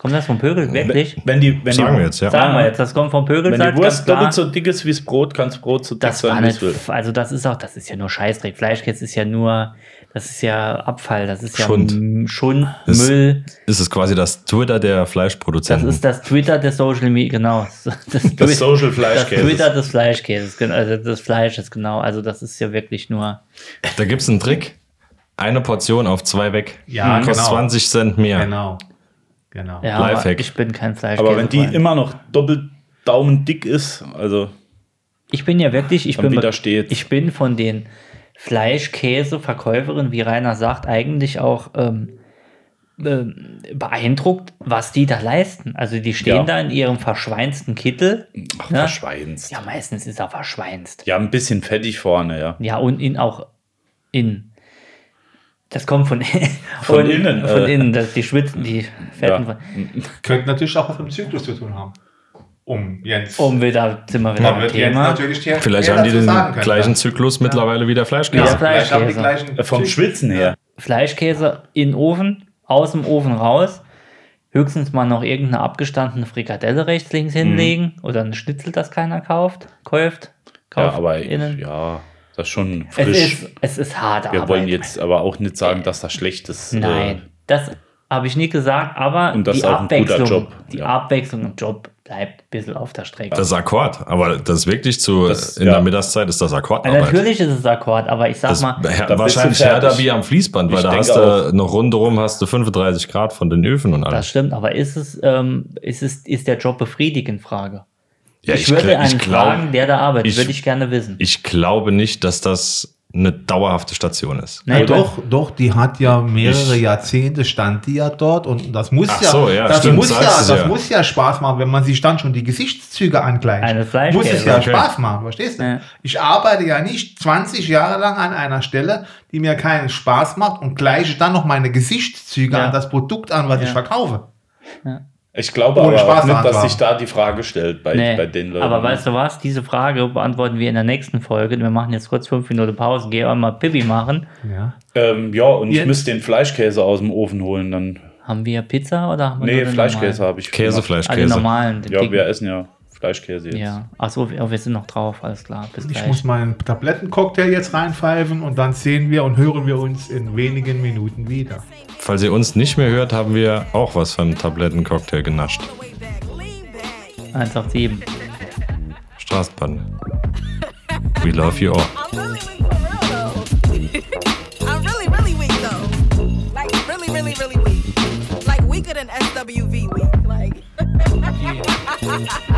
Kommt das vom Pökel, wirklich? Wenn die, wenn Sagen die, wir jetzt, ja. Sagen wir jetzt, das kommt vom Pökel. Wenn die Wurst doppelt so dick ist wie das Brot, kann das Brot so dick das sein, wie nicht, es will. also das ist auch, das ist ja nur Scheißdreck. Fleischkäse ist ja nur, das ist ja Abfall, das ist ja Schund. M- Schund, Das- Müll. Ist es quasi das Twitter der Das Fleischproduzenten? ist das Twitter der Social Media, genau. Das, Twi- Das Social Das Fleischkäse. Twitter des Fleischkäses, also des Fleisches, genau. Also das ist ja wirklich nur. da gibt es einen Trick. Eine Portion auf zwei weg. Ja, Kostet genau. 20 Cent mehr. Genau. Genau. Ja, Lifehack. ich bin kein Fleischkäse. Aber wenn die immer noch doppelt Daumen dick ist, also ich bin ja wirklich, ich bin, ich bin von den Fleischkäse-Verkäuferinnen, wie Rainer sagt, eigentlich auch ähm, ähm, beeindruckt, was die da leisten. Also die stehen Ja. da in ihrem verschweinsten Kittel. ach, Ne? verschweinst. Ja, meistens ist er verschweinst. Ja, ein bisschen fettig vorne, ja. Ja, und in auch in. Das kommt von, Von innen, Von äh. innen, das, die Schwitzen, die Fetten. Ja. Könnte natürlich auch was mit dem Zyklus zu tun haben. Um Jens. Um wieder, sind wir wieder beim Thema. natürlich der- Vielleicht haben die den gleichen ja. Zyklus mittlerweile wie der Fleischkäse. Ja, Ja, vielleicht haben die Fleischkäse. gleichen Äh, Vom Zyklus. Schwitzen her. Fleischkäse in den Ofen, aus dem Ofen raus. Höchstens mal noch irgendeine abgestandene Frikadelle rechts, links Mhm. hinlegen. Oder ein Schnitzel, das keiner kauft. Kauft. Ja, kauft aber innen. ja, das ist schon Es frisch. ist, es ist harte Wir Arbeit. wollen jetzt aber auch nicht sagen, dass das schlecht ist. äh, Nein, das habe ich nie gesagt, aber Und das die ist auch ein guter Abwechslung, Job, die ja. Abwechslung im Job bleibt ein bisschen auf der Strecke. Das ist Akkord, aber das ist wirklich zu, Das- in ja. der Mittagszeit ist das Ja, Akkordarbeit. natürlich ist es Akkord, aber ich sag Das mal, bist wahrscheinlich härter wie am Fließband, weil Ich da hast du noch rundherum hast du 35 Grad von den Öfen und das alles. stimmt, aber ist es, ähm, ist es, ist der Job befriedigend? Frage. Ja, ich, würde gl- einen glaub- fragen, der da arbeitet, ich- würde ich gerne wissen. Ich glaube nicht, dass das eine dauerhafte Station ist. Nein, Ja, doch, doch, die hat ja mehrere Ich- Jahrzehnte stand die ja dort und das muss ja, so, ja, das stimmt, muss ja, das ja. muss ja Spaß machen, wenn man sich dann schon die Gesichtszüge angleicht. Eine Muss es ja okay. Spaß machen, verstehst du? Ja. Ich arbeite ja nicht 20 Jahre lang an einer Stelle, die mir keinen Spaß macht und gleiche dann noch meine Gesichtszüge Ja. an das Produkt an, was Ja. ich verkaufe. Ich glaube Ohne aber Spaß auch nicht, dass sich da die Frage stellt bei, Nee, bei den Leuten. aber weißt du was? Diese Frage beantworten wir in der nächsten Folge. Wir machen jetzt kurz fünf Minuten Pause. Geh auch mal Pipi machen. Ja. ähm, ja, und ich Jetzt- müsste den Fleischkäse aus dem Ofen holen. Dann, Haben wir Pizza oder haben wir nee, nur den Fleischkäse habe ich. Käse, gemacht. Ah, den Fleischkäse. normalen. Den Ja, dicken. wir essen ja Fleischkäse jetzt. Ja, achso, wir wir sind noch drauf, alles klar. Bis Ich gleich. muss meinen Tablettencocktail jetzt reinpfeifen und dann sehen wir und hören wir uns in wenigen Minuten wieder. Falls ihr uns nicht mehr hört, haben wir auch was vom Tablettencocktail genascht. Way back, lean back. 187. Straßenbahn. We love you all. I'm really weak for real though. I'm really, really weak though. Like really, really, really weak. Like weaker than SWV weak. Like